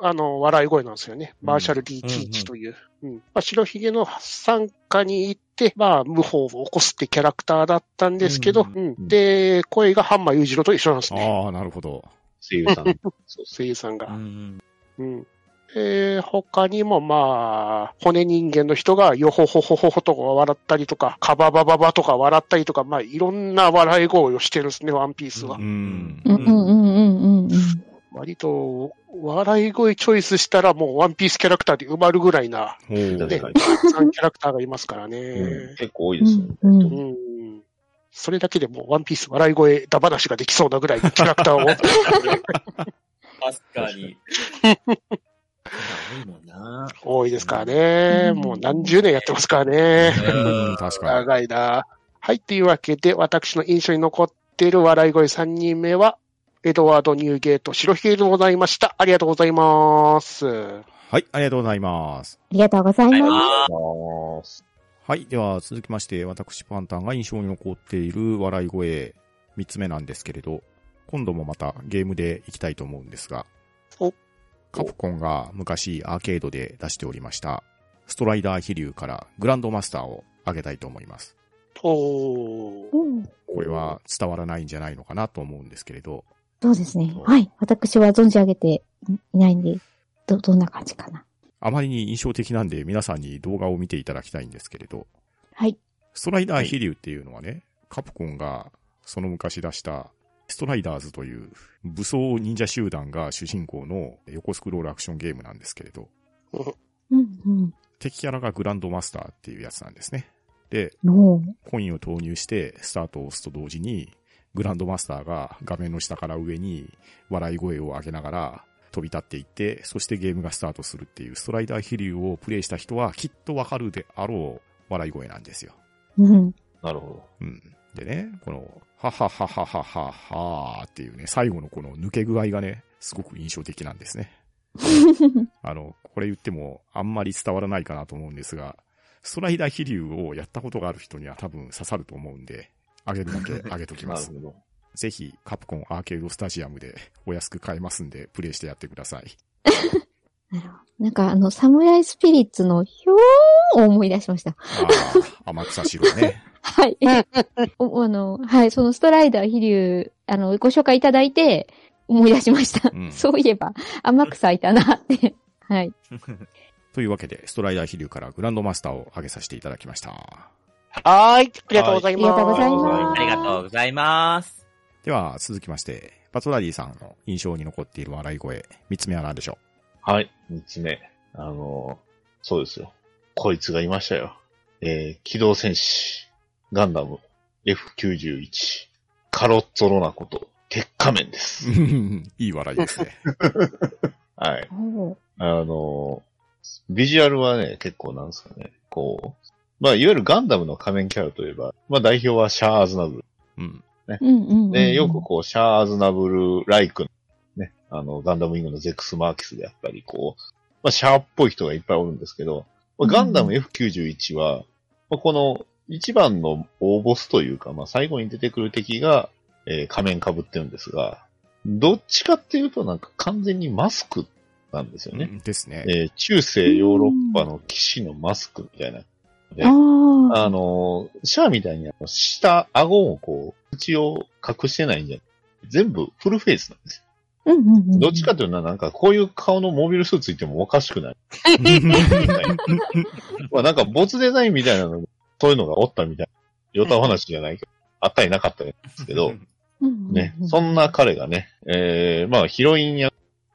あの、笑い声なんですよね。マーシャル・ D・ティーチという。うんまあ、白ひげの傘下にいて、まあ、謀反を起こすってキャラクターだったんですけど、ううんで、声がハンマー裕次郎と一緒なんですね。ああ、なるほど。声優さん。そう声優さんが。うんうん。えー、他にもまあ、骨人間の人がヨホホホホホとか笑ったりとか、カババババとか笑ったりとか、まあいろんな笑い声をしてるんですね、ワンピースはう。んう。んうんうんうんうん。割と、笑い声チョイスしたらもうワンピースキャラクターで埋まるぐらいな、おー確かに。3キャラクターがいますからうんね。結構多いですよね。うんうんうん。それだけでもうワンピース笑い声だ話ができそうなぐらいのキャラクターを。確かに。多いもんな。多いですからね。もう何十年やってますからね。うん確かに。長いな。はい。というわけで、私の印象に残っている笑い声3人目は、エドワード・ニューゲート、白ひげでございました。ありがとうございます。はい、ありがとうございます。ありがとうございます。はい。では、続きまして、私、パンタンが印象に残っている笑い声、三つ目なんですけれど、今度もまたゲームでいきたいと思うんですがお、カプコンが昔アーケードで出しておりました、ストライダー飛竜からグランドマスターをあげたいと思います。おこれは伝わらないんじゃないのかなと思うんですけれど、そうですね。はい。私は存じ上げていないんで、ど、どんな感じかな。あまりに印象的なんで皆さんに動画を見ていただきたいんですけれど、はい。ストライダー飛竜っていうのはね、カプコンがその昔出したストライダーズという武装忍者集団が主人公の横スクロールアクションゲームなんですけれど、うんうん。敵キャラがグランドマスターっていうやつなんですね。で、コインを投入してスタートを押すと同時に、グランドマスターが画面の下から上に笑い声を上げながら飛び立っていって、そしてゲームがスタートするっていうストライダー飛竜をプレイした人はきっとわかるであろう笑い声なんですよ。うん。あ、なるほうん。でね、この、はははははははっていうね、最後のこの抜け具合がね、すごく印象的なんですね。あの、これ言ってもあんまり伝わらないかなと思うんですが、ストライダー飛竜をやったことがある人には多分刺さると思うんで、あげるだけ あげときど。ます。ぜひ、カプコンアーケードスタジアムでお安く買えますんで、プレイしてやってください。なんかあの、サムライスピリッツのひょーを思い出しました。ああ、天草城ね。はい。お あの、はい、そのストライダー飛竜、あの、ご紹介いただいて、思い出しました。うん そういえば、天草いたなって。はい。というわけで、ストライダー飛竜からグランドマスターを上げさせていただきました。はーい。ありがとうございます。はいありがとうございますありがとうございます。では、続きまして、パトラディさんの印象に残っている笑い声、三つ目は何でしょはい。三つ目。あのーそうですよ。こいつがいましたよ。えー、機動戦士、ガンダム、F91、カロッツォロナこと、鉄仮面です。う いい笑いですね。はい。あのービジュアルはね、結構なんですかね、こう、まあ、いわゆるガンダムの仮面キャラといえば、まあ、代表はシャア・アズナブル。うん。うんうんうん。で、よくこう、シャアーズナブル・ライクの、ね、あの、ガンダムウィングのゼックス・マーキスであったり、こう、まあ、シャアっぽい人がいっぱいおるんですけど、まあガンダム F91 は、まあ、この一番の大ボスというか、まあ、最後に出てくる敵が、えー仮面被ってるんですが、どっちかっていうとなんか完全にマスクなんですよね。ですね。えー中世ヨーロッパの騎士のマスクみたいな。でああ。あの、シャアみたいにあの下、顎をこう、口を隠してないんじゃ全部フルフェイスなんですよ。うんうんうん。どっちかというとなんかこういう顔のモビルスーツいてもおかしくない。まあなんかボツデザインみたいなの、そういうのがおったみたいな。ヨタ話じゃないけど、あったりなかったんですけど、ね、そんな彼がね、えー、まあヒロイン役、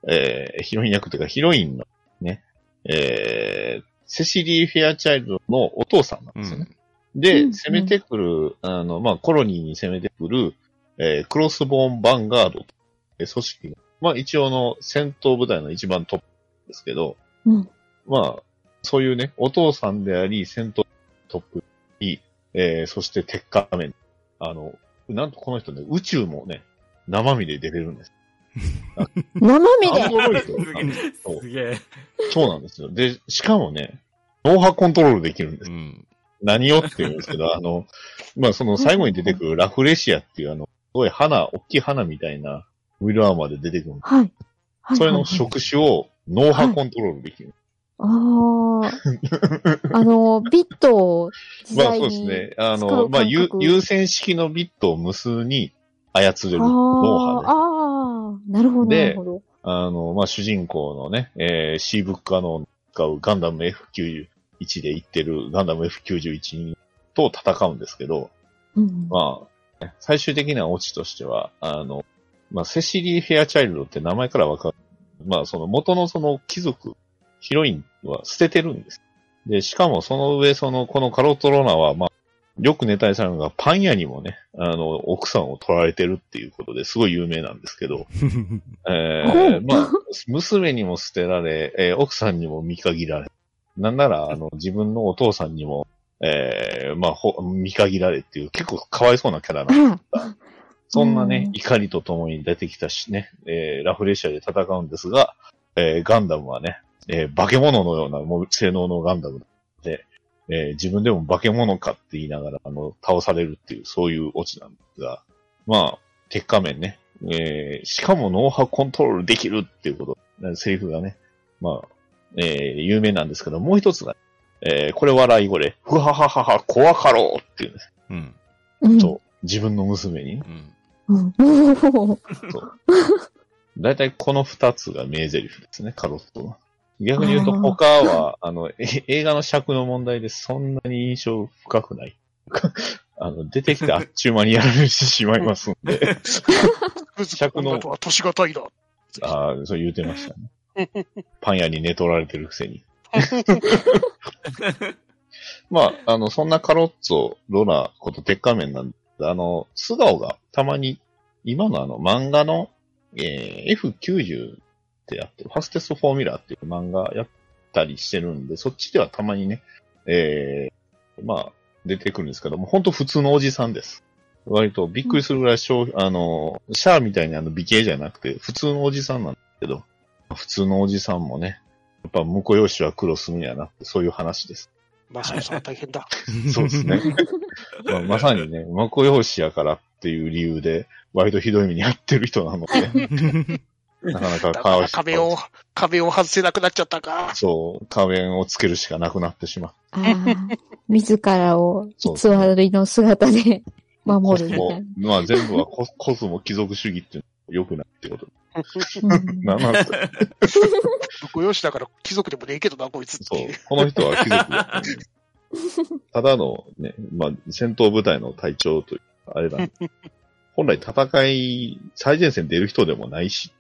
えー、ヒロイン役というかヒロインのね、えー、セシリー・フェアチャイルドのお父さんなんですよね。で、うん攻めてくる、あの、まあ、コロニーに攻めてくる、えークロスボーン・バンガードという組織が、まあ、一応の戦闘部隊の一番トップですけど、うんまあ、そういうね、お父さんであり、戦闘トップに、えーそして鉄仮面。あの、なんとこの人ね、宇宙もね、生身で出れるんです。生身アンドで。ロイドすげえそうすげえ。そうなんですよ。で、しかもね、脳波コントロールできるんですう。ん。何をって言うんですけど、あの、まあ、その最後に出てくる ラフレシアっていうあの、すごい花、大きい花みたいなウィルアーマーで出てくるんではい。はい。それのはい触手を脳波コントロールできる。ああ。あの、ビットを自まあ。そうですね。あ使の、まあ、優先式のビットを無数に操れるあ脳波で。あ、ああ、なるほど、でなるほど。あの、まあ、主人公のね、えー、シーブックカノンを使うガンダム F91 で行ってるガンダム F91 と戦うんですけど、うん。まあ、ね最終的なオチとしては、あの、まあ、セシリー・フェアチャイルドって名前からわかる。まあ、その元のその貴族、ヒロインは捨ててるんです。で、しかもその上、その、このカロット・ロナは、まあ、よくネタにされるのが、パン屋にもね、あの、奥さんを取られてるっていうことですごい有名なんですけど、えー、うん。まあ、娘にも捨てられ、えー奥さんにも見限られ、なんなら、あの、自分のお父さんにも、えー、まあ、ほ見限られっていう、結構かわいそうなキャラなんであら。そんなねう、ん。怒りとともに出てきたしね、えーラフレシアで戦うんですが、えーガンダムはね、えー化け物のようなもう性能のガンダムで、えー自分でも化け物かって言いながら、あの、倒されるっていう、そういうオチなんですが、まあ、鉄仮面ね、えーしかも脳波コントロールできるっていうこと、セリフがね、まあ、えー有名なんですけど、もう一つが、えーこれ笑い声で、ふはははは、怖かろうっていうんです。うん。うん。そう。自分の娘にね。うん。うん。うん。そう。大体この二つが名台詞ですね、カロットの。逆に言うと他は、あの、え映画の尺の問題でそんなに印象深くない。あの、出てきてあっちゅう間にやられてしまいますんで、尺のは年がたいだ。ああ、そう言うてましたね。パン屋に寝取られてるくせに。まあ、あの、そんなカロッツォ、ロナこと鉄仮面なんで、あの、素顔がたまに、今のあの漫画の、えー F90 ってやってる、ファステストフォーミュラーっていう漫画やったりしてるんで、そっちではたまにね、えーまあ、出てくるんですけども、本当普通のおじさんです。割とびっくりするぐらい、あの、シャアみたいにあの美形じゃなくて、普通のおじさんなんですけど、普通のおじさんもね、やっぱ婿養子は苦労するんやなって、そういう話です。マスコさんは大変だ。そうですね。まあ、まさにね、婿養子やからっていう理由で、割とひどい目に遭ってる人なので、なかなかだかかわいそう。ら壁を、壁を外せなくなっちゃったか。そう、仮面をつけるしかなくなってしまう。ああ。自らを偽りの姿で守るみたもいな。まあ全部はココスモ貴族主義っていうのは良くないってこと。うんなんなんですか婿養子だから貴族でもねえけどな、こいつってそう。この人は貴族だ。ただのね、まあ戦闘部隊の隊長というか、あれだ、本来戦い、最前線出る人でもないし、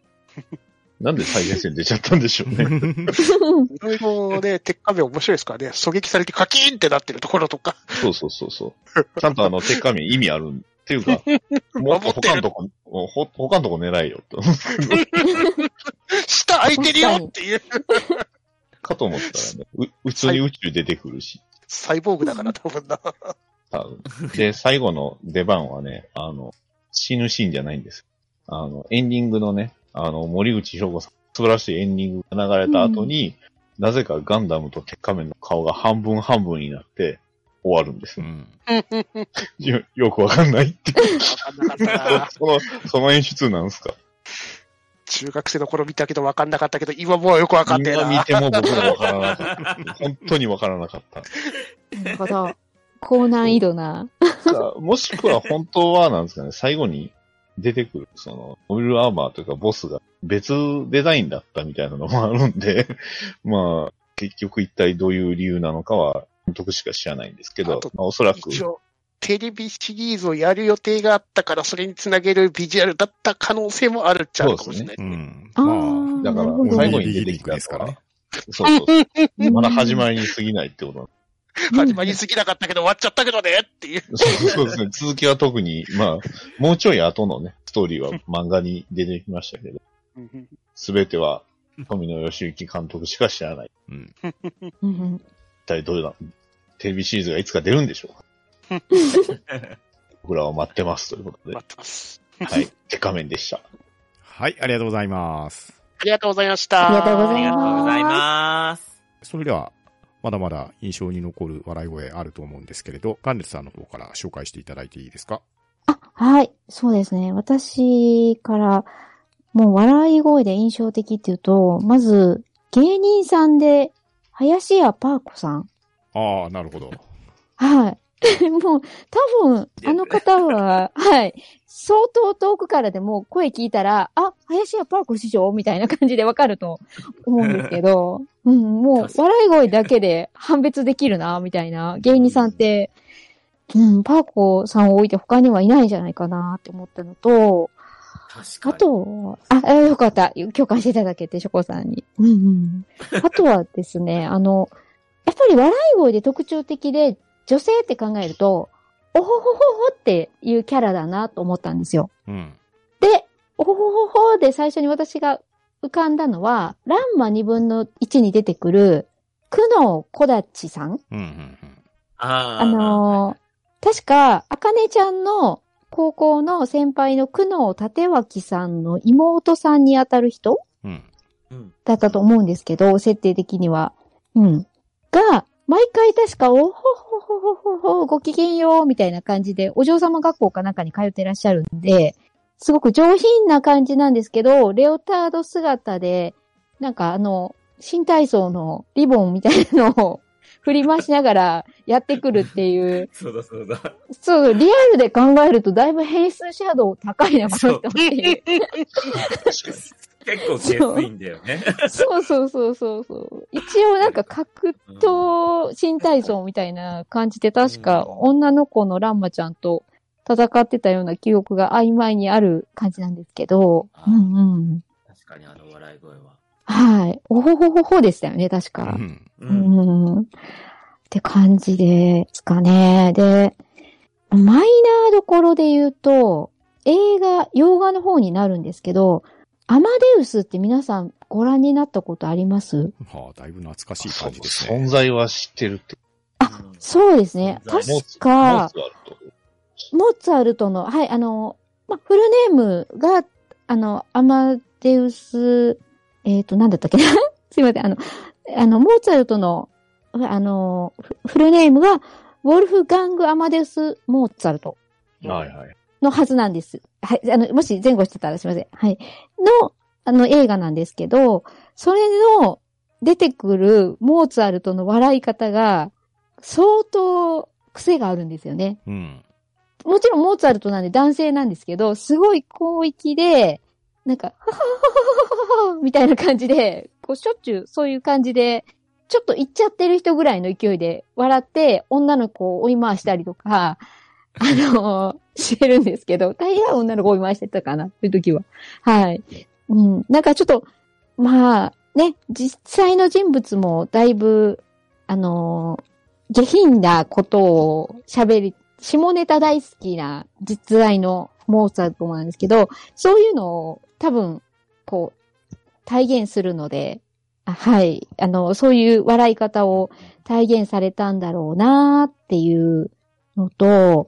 なんで最前線出ちゃったんでしょうね。いろいろね、鉄仮面面白いですからね。狙撃されてカキーンってなってるところとか。そうそうそうそう。ちゃんとあの、鉄仮面意味あるっていうか、もっと他のとこ、ほ他のとこ狙えよって思下空いてるよっていう。かと思ったらね、う普通に宇宙出てくるし、サイボーグだから多分な。多分で、最後の出番はね、あの、死ぬシーンじゃないんです。あの、エンディングのね、あの、森口博子さん、素晴らしいエンディングが流れた後に、なぜかガンダムと鉄仮面の顔が半分半分になって終わるんですうよ。ん。よ よくわかんないって。わかんなかったな その、その演出なんですか？中学生の頃見たけど分かんなかったけど、今もうよく分かって今見な。ても僕もわからなかった。本当にわからなかった。なるほど。高難易度な。もしくは本当はなんですかね、最後に出てくる、その、オイルアーマーというかボスが別デザインだったみたいなのもあるんで、まあ、結局一体どういう理由なのかは、監督しか知らないんですけどあと、まあ、おそらく、一応、テレビシリーズをやる予定があったから、それにつなげるビジュアルだった可能性もあるっちゃあるかもしれない。うん。あまーだから最後に出てきたですからね。そうそうそう。うんまだ始まりに過ぎないってことなん 始まりすぎなかったけど終わっちゃったけどねっていう。そうそうですね。続きは特に、まあ、もうちょい後のね、ストーリーは漫画に出てきましたけど、すべては富野義行監督しか知らない。うん。うん一体どうな、テレビシリーズがいつか出るんでしょうか僕らは待ってますということで待。ってます。はい。手仮面でした。はい、ありがとうございます。ありがとうございました。ありがとうございます。それでは、まだまだ印象に残る笑い声あると思うんですけれど、ガンレツさんの方から紹介していただいていいですか？あ、はい。そうですね。私から、もう笑い声で印象的っていうと、まず、芸人さんで、林家パー子さん。ああ、なるほど。はい。もう、多分、あの方は、はい。相当遠くからでも声聞いたら、あ、林家パー子師匠みたいな感じでわかると思うんですけど、うん、もう、笑い声だけで判別できるな、みたいな芸人さんって、うん、パー子さんを置いて他にはいないんじゃないかなって思ったのと、確かに。あと、あ、あよかった。共感していただけて、ショコさんに。うんうん。あとはですね、あの、やっぱり笑い声で特徴的で、女性って考えると、おほほほほっていうキャラだなと思ったんですよ。うん。で、おほほほほで最初に私が浮かんだのは、ランマ2分の1に出てくる、久野小立さんうん、うん、うん。あーあのー確か、あかねちゃんの高校の先輩の久野立脇さんの妹さんにあたる人うん。うんだったと思うんですけど、設定的には。うん。が、毎回確か、おほほほほほほ、ごきげんよう、みたいな感じで、お嬢様学校かなんかに通ってらっしゃるんで、すごく上品な感じなんですけど、レオタード姿で、なんかあの、新体操のリボンみたいなのを振り回しながらやってくるっていう、そうだそうだ。そう、リアルで考えるとだいぶ変質シャドウ高いな、この人っていう。結構ケースいいんだよね。そうそうそうそうそう。一応なんか格闘新体操みたいな感じで確か女の子のランマちゃんと戦ってたような記憶が曖昧にある感じなんですけど。あうんうん。確かにあの笑い声は。はい。おほほほほでしたよね、確うか。ん。う。うんん。って感じですかね。で、マイナーどころで言うと、映画、洋画の方になるんですけど、アマデウスって皆さんご覧になったことあります？はあ、だいぶ懐かしい感じですね。存在は知ってるって。そうですね。確モーツか、モーツァルトモーツァルトの、はい、あの、ま、フルネームが、あの、アマデウス、えっ、と、なんだったっけ？な すいません。あの、あの、モーツァルトの、あの、フフルネームが、ウォルフガング・アマデウス・モーツァルトはいはい。のはずなんです。はい。あの、もし前後してたらすいません。はい。の、あの、映画なんですけど、それの出てくるモーツァルトの笑い方が、相当癖があるんですよね。うん。もちろんモーツァルトなんで男性なんですけど、すごい広域で、なんか、みたいな感じで、こうしょっちゅうそういう感じで、ちょっと行っちゃってる人ぐらいの勢いで笑って、女の子を追い回したりとか、あのしてるんですけど、大変女の子をい回してたかな、そういう時は。はい。うん。なんかちょっと、まあ、ね、実際の人物もだいぶ、あの下品なことを喋り、下ネタ大好きな実在のモーツァルトもなんですけど、そういうのを多分、こう、体現するので、はい。あの、そういう笑い方を体現されたんだろうなっていうのと、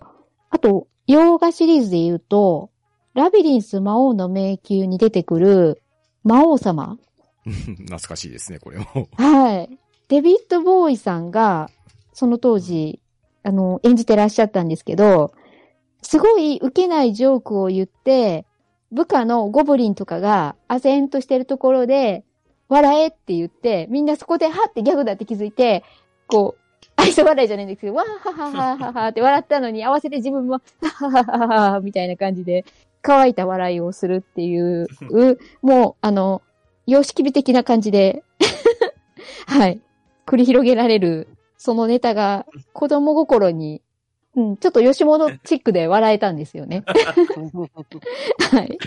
あと、洋画シリーズで言うと、ラビリンス魔王の迷宮に出てくる魔王様。懐かしいですね、これも。はい。デビッド・ボーイさんが、その当時、あの、演じてらっしゃったんですけど、すごい受けないジョークを言って、部下のゴブリンとかが、唖然としてるところで、笑えって言って、みんなそこで、はってギャグだって気づいて、こう、愛想笑いじゃないんですけど、わーはははははって笑ったのに、合わせて自分も、はははははみたいな感じで、乾いた笑いをするっていう、もう、あの、様式美的な感じで、はい。繰り広げられる、そのネタが子供心に、うん、ちょっと吉本チックで笑えたんですよね。はい。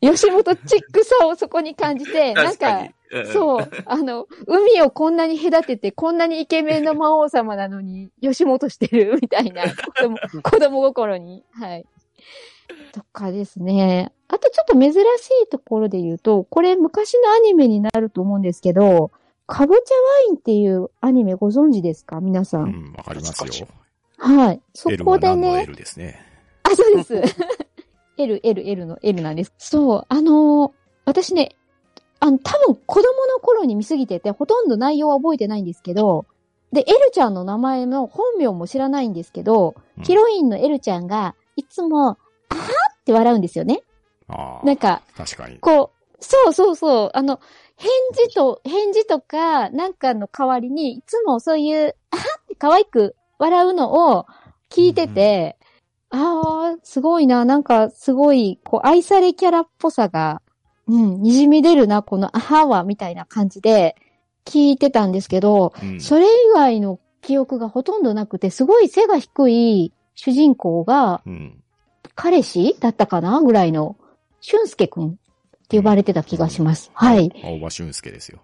吉本チックさをそこに感じて、なんか、そう、あの、海をこんなに隔てて、こんなにイケメンの魔王様なのに、吉本してるみたいな、子供、子供心に。はい。とかですね。あとちょっと珍しいところで言うと、これ昔のアニメになると思うんですけど、かぼちゃワインっていうアニメご存知ですか？皆さ。うんん、わかりますよ。はい。そこでね、L ですね。あ、そうです。L、L、L の L なんです。そう、あのー私ね、あの、多分子供の頃に見すぎてて、ほとんど内容は覚えてないんですけど、で、L ちゃんの名前の本名も知らないんですけど、うんヒロインの L ちゃんが、いつも、あはって笑うんですよね。ああ、なんか、確かに。こう、そうそうそう、あの、返事と、返事とか、なんかの代わりに、いつもそういう、あはって可愛く笑うのを聞いてて、ああ、すごいな、なんかすごい、こう、愛されキャラっぽさが、うん、滲み出るな、このあはは、みたいな感じで聞いてたんですけど、うんそれ以外の記憶がほとんどなくて、すごい背が低い主人公が、うん。彼氏だったかなぐらいの、俊介くんって呼ばれてた気がします。はい。青葉俊介ですよ。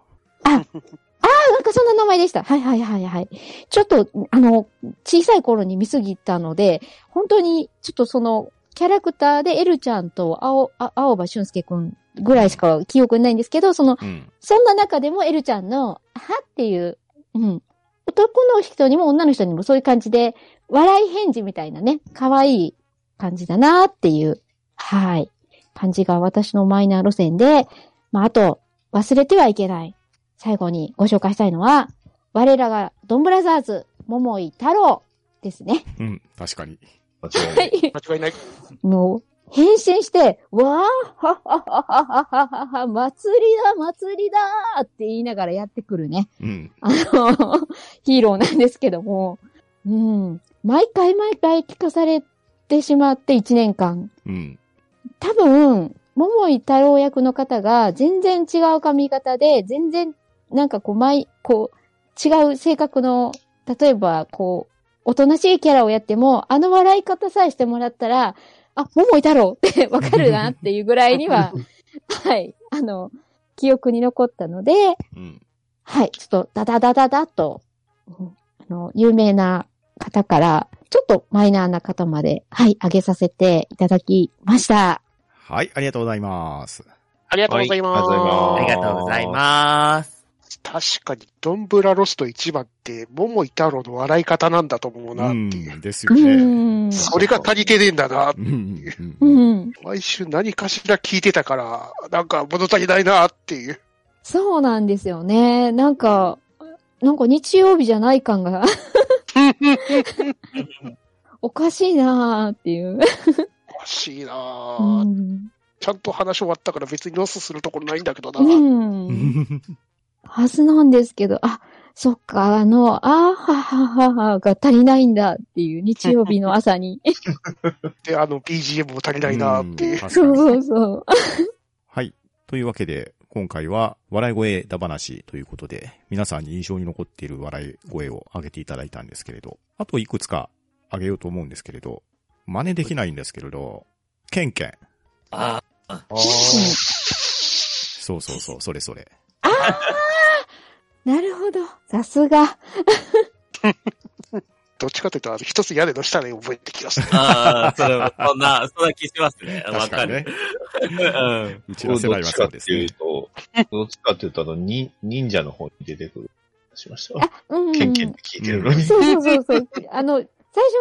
なんかそんな名前でした。はいはいはいはい。ちょっと、あの、小さい頃に見すぎたので、本当に、ちょっとその、キャラクターでエルちゃんと青、あ青葉俊介くんぐらいしか記憶にないんですけど、その、うん。そんな中でもエルちゃんの、はっていう、うん。男の人にも女の人にもそういう感じで、笑い返事みたいなね、可愛い感じだなっていう、はい。感じが私のマイナー路線で、まあ、あと、忘れてはいけない。最後にご紹介したいのは、我らがドンブラザーズ、桃井太郎ですね。うん、確かに。間違いない。間違いない。もう、変身して、わーははははははは、祭りだ、祭りだーって言いながらやってくるね。うん。あの、ヒーローなんですけども、うん。毎回毎回聞かされてしまって1年間。うん。多分、桃井太郎役の方が全然違う髪型で、全然、なんかこう、毎、こう、違う性格の、例えば、こう、おとなしいキャラをやっても、あの笑い方さえしてもらったら、あ、桃井太郎って わかるなっていうぐらいには、はい、あの、記憶に残ったので、うん。はい、ちょっとダダダダダと、うんあの、有名な方から、ちょっとマイナーな方まで、はい、上げさせていただきました。はい、ありがとうございます。ありがとうございます。はいありがとうございます。確かに、ドンブラロスト一番って、桃井太郎の笑い方なんだと思うなっていう。うん、ですうよね。ん。それが足りてねえんだな。うん。ううんん。毎週何かしら聞いてたから、なんか物足りないなっていう。そうなんですよね。なんか、なんか日曜日じゃない感が おかしいなーっていう。おかしいなうぁ、ん。ちゃんと話終わったから別にロスするところないんだけどな。うん。はずなんですけど、あ、そっか、あの、あーははははが足りないんだっていう日曜日の朝に。で、あの BGM も足りないなっていう。そうにそうそう。はい。というわけで、今回は笑い声だ話ということで、皆さんに印象に残っている笑い声を上げていただいたんですけれど、あといくつか上げようと思うんですけれど、真似できないんですけれど、ケンケン。ああそうそうそう、それそれ。ああなるほど。さすが。どっちかというと、あの、一つ屋根の下で覚えてきます。あー、それ、そんな、そんな気しますね。わか確かにねる。。うちの世代はそうですね。どっちかっていうと、どっちかっていうと、あの、に忍者の方に出てくる。しましたわ。うん。ケンケンって聞いてるのに。そうそうそうそう。あの、最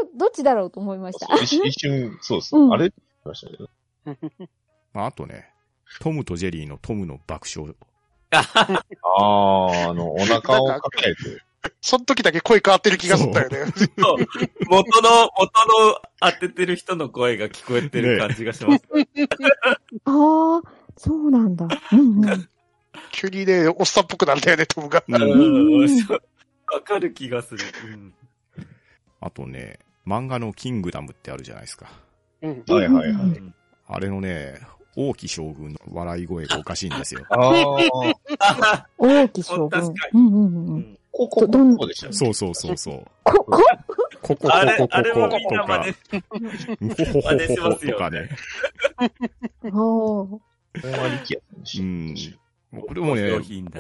初、どっちだろうと思いました？一瞬一瞬、そうです。うんあれ？ましたけど。まあ、あとね、トムとジェリーのトムの爆笑。ああ、あの、お腹を抱えて。その時だけ声変わってる気がするんだよね。そう元の、元の当ててる人の声が聞こえてる感じがします。ああ、そうなんだ。うんうん。急にね、おっさんっぽくなるんだよね、トムが。うんうんそうわかる気がする。うんあとね、漫画のキングダムってあるじゃないですか。うん。はいはいはい。うんあれのね、王毅将軍の笑い声がおかしいんですよ。ああ、大き将軍。うんうんうんうん。ここ、どんでしたね。そうそうそうそう。こ、こここ、こあれこ、こあれもこ、とかほほほほますよとかね。おーこれは力やったんでしょうん。これもね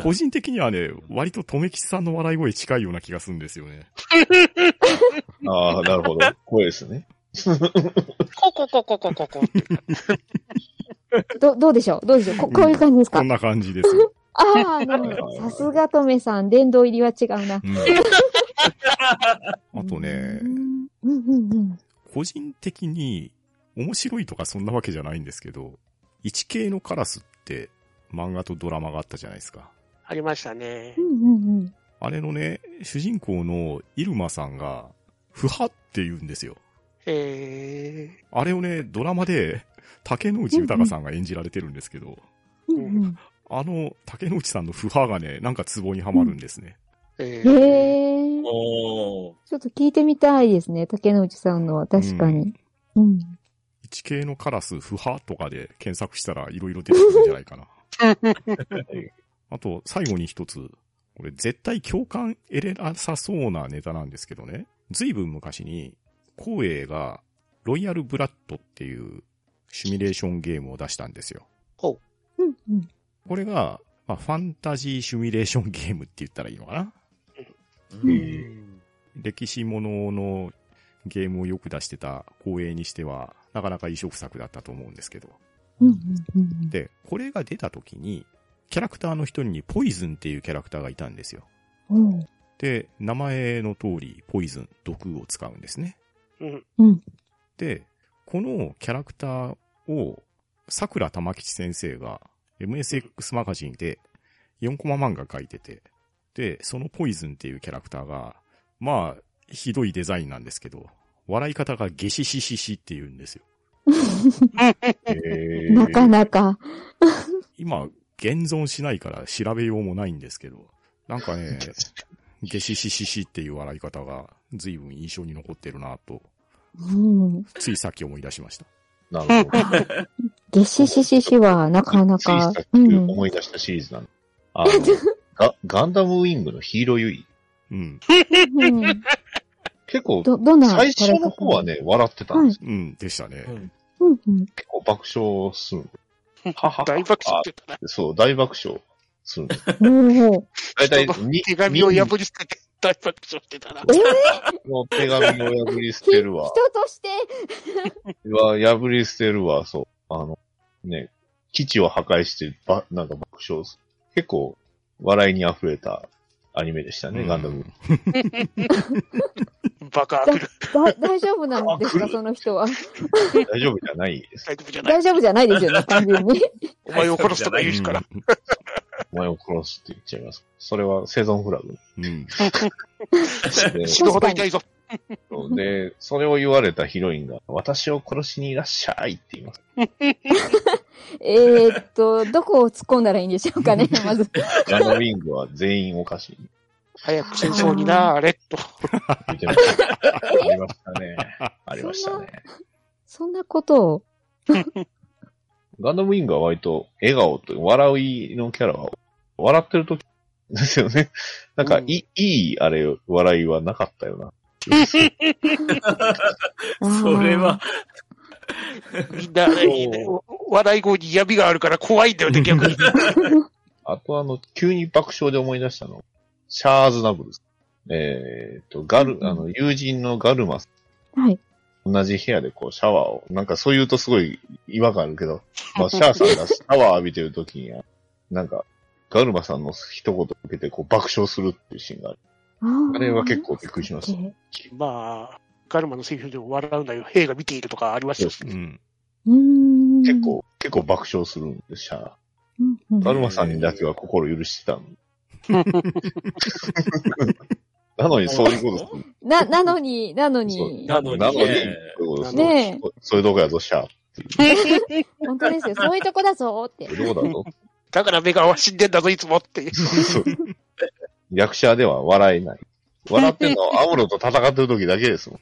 個人的にはね、割と留吉さんの笑い声近いような気がするんですよね。ああ、なるほど。これですね。こここここここ。ど、どうでしょう？どうでしょう？ここういう感じですか？こんな感じですよ。ああ、でも、さすがとめさん、殿堂入りは違うな。うん あとねう、んうんうんうん。個人的に面白いとかそんなわけじゃないんですけど、一系のカラスって漫画とドラマがあったじゃないですか。ありましたねう。んうんうん。あれのね、主人公のイルマさんが、不破って言うんですよ。えあれをね、ドラマで 竹野内豊さんが演じられてるんですけど、うんうんあの竹野内さんの不破がね、なんかツボにはまるんですね。へー、え。おーちょっと聞いてみたいですね。竹之内さんのは確かに。うん。一系のカラス不破とかで検索したらいろいろ出てくるんじゃないかな。あと、最後に一つ。これ絶対共感得れなさそうなネタなんですけどね。ずいぶん昔に、光栄がロイヤルブラッドっていうシミュレーションゲームを出したんですよ。うんうん。これが、まあ、ファンタジーシミュレーションゲームって言ったらいいのかなうん歴史もののゲームをよく出してた光栄にしては、なかなか異色作だったと思うんですけど。うんうんうんで、これが出た時に、キャラクターの一人にポイズンっていうキャラクターがいたんですよ。うん。で、名前の通り、ポイズン、毒を使うんですね。うん。うん。で、このキャラクターを、桜玉吉先生が MSX マガジンで4コマ漫画描いてて、で、そのポイズンっていうキャラクターが、まあ、ひどいデザインなんですけど、笑い方がゲシシシシって言うんですよ。え ーなかなか。今、現存しないから調べようもないんですけど、なんかね、ゲシシシシっていう笑い方が随分印象に残ってるなと、うん。ついさっき思い出しました。なるほど。ゲシシシシはなかなついさっ。か。思い出したシリーズなんで。あの、ガガンダムウィングのヒーローユイ。うん。うん結構、ど、どんな最初の方はね、笑ってたんですよ。うん、でしたね。うん。結構爆笑する 大爆笑って言ったな。そう、大爆笑するんで。大体手紙を破り捨てて大爆笑してたな。えー、の手紙を破り捨てるわ。人として？は、破り捨てるわ、そう。あの、ね、基地を破壊して、ば、なんか爆笑する。結構、笑いに溢れたアニメでしたね、うんガンダム。バカ来る。だ、大丈夫なんですか、その人は？大丈夫じゃないです。大丈夫じゃない。大丈夫じゃないですよね、完全に。お前を殺すとか言うしから。お前を殺すって言っちゃいます。それは生存フラグ。うん。で死ぬほど痛いぞ。で、それを言われたヒロインが、私を殺しにいらっしゃいって言います。えーっと、どこを突っ込んだらいいんでしょうかね、まず。ガンダムウィングは全員おかしい。早く戦争になれ、と。言ってました。ありましたね。ありましたね。そんなことを。ガンダムウィングは割と笑顔と、笑いのキャラは、笑ってる時ですよね。なんか、うんいい、いい、あれ、笑いはなかったよな。それは、みんな、ね、笑い声に闇があるから怖いんだよね、逆に。あとあの、急に爆笑で思い出したの。シャーズナブルス。えっ、と、ガル、あの、友人のガルマス。はい。同じ部屋でこうシャワーを、なんかそう言うとすごい違和感あるけど、まあシャーさんがシャワー浴びてる時に、なんか、ガルマさんの一言を受けてこう爆笑するっていうシーンがある。ああれは結構びっくりしました。まあ、ガルマのセリフでも笑うんだよ。兵が見ているとかありましたしう。ん。うーん。結構、結構爆笑するんでしゃうんうん。だるまさんにだけは心許してたの。なのにそういうことする。な、なのに、なのに。なのになのに、ねそういうことするねそういうとこやぞ、シャー。本当ですよ。そういうとこだぞって。そういうとこだぞ。だからメガは死んでんだぞ、いつもっていう。そう役者では笑えない。笑ってんのはアムロと戦ってる時だけですもん。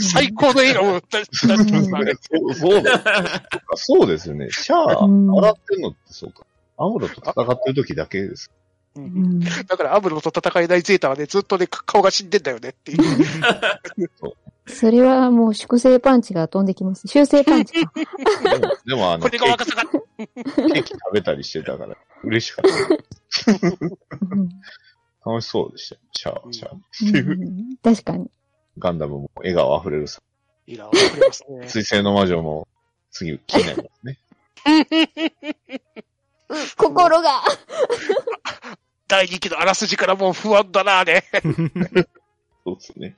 最高の笑顔を出してますあれそうそうだ。そうですよね。シャア、うん笑ってんのってそうか。アムロと戦ってる時だけです。ううんんだからアムロと戦えないゼータはね、ずっとね、顔が死んでんだよねっていう。それはもう粛清パンチが飛んできます。修正パンチか。でも、でもあの、こケーれが若さケーキ食べたりしてたから、嬉しかった。うん楽しそうでしたよ。シャア、シャア。うん確かに。ガンダムも笑顔溢れるさ。いや、わかりますね。水星の魔女も次気になりますね。心が。第2期のあらすじからもう不安だな、あれ。そうですね。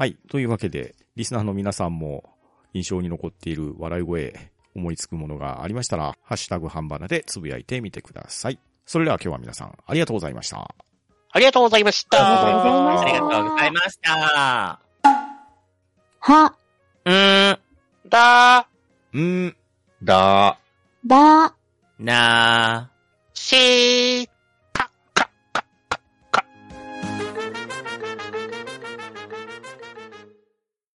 はい。というわけで、リスナーの皆さんも印象に残っている笑い声、思いつくものがありましたら、ハッシュタグ半ばなでつぶやいてみてください。それでは今日は皆さんありがとうございました。ありがとうございましありがとうございた。ましたありがとうございました。は、うーん、だ、うーん。だば、なしー、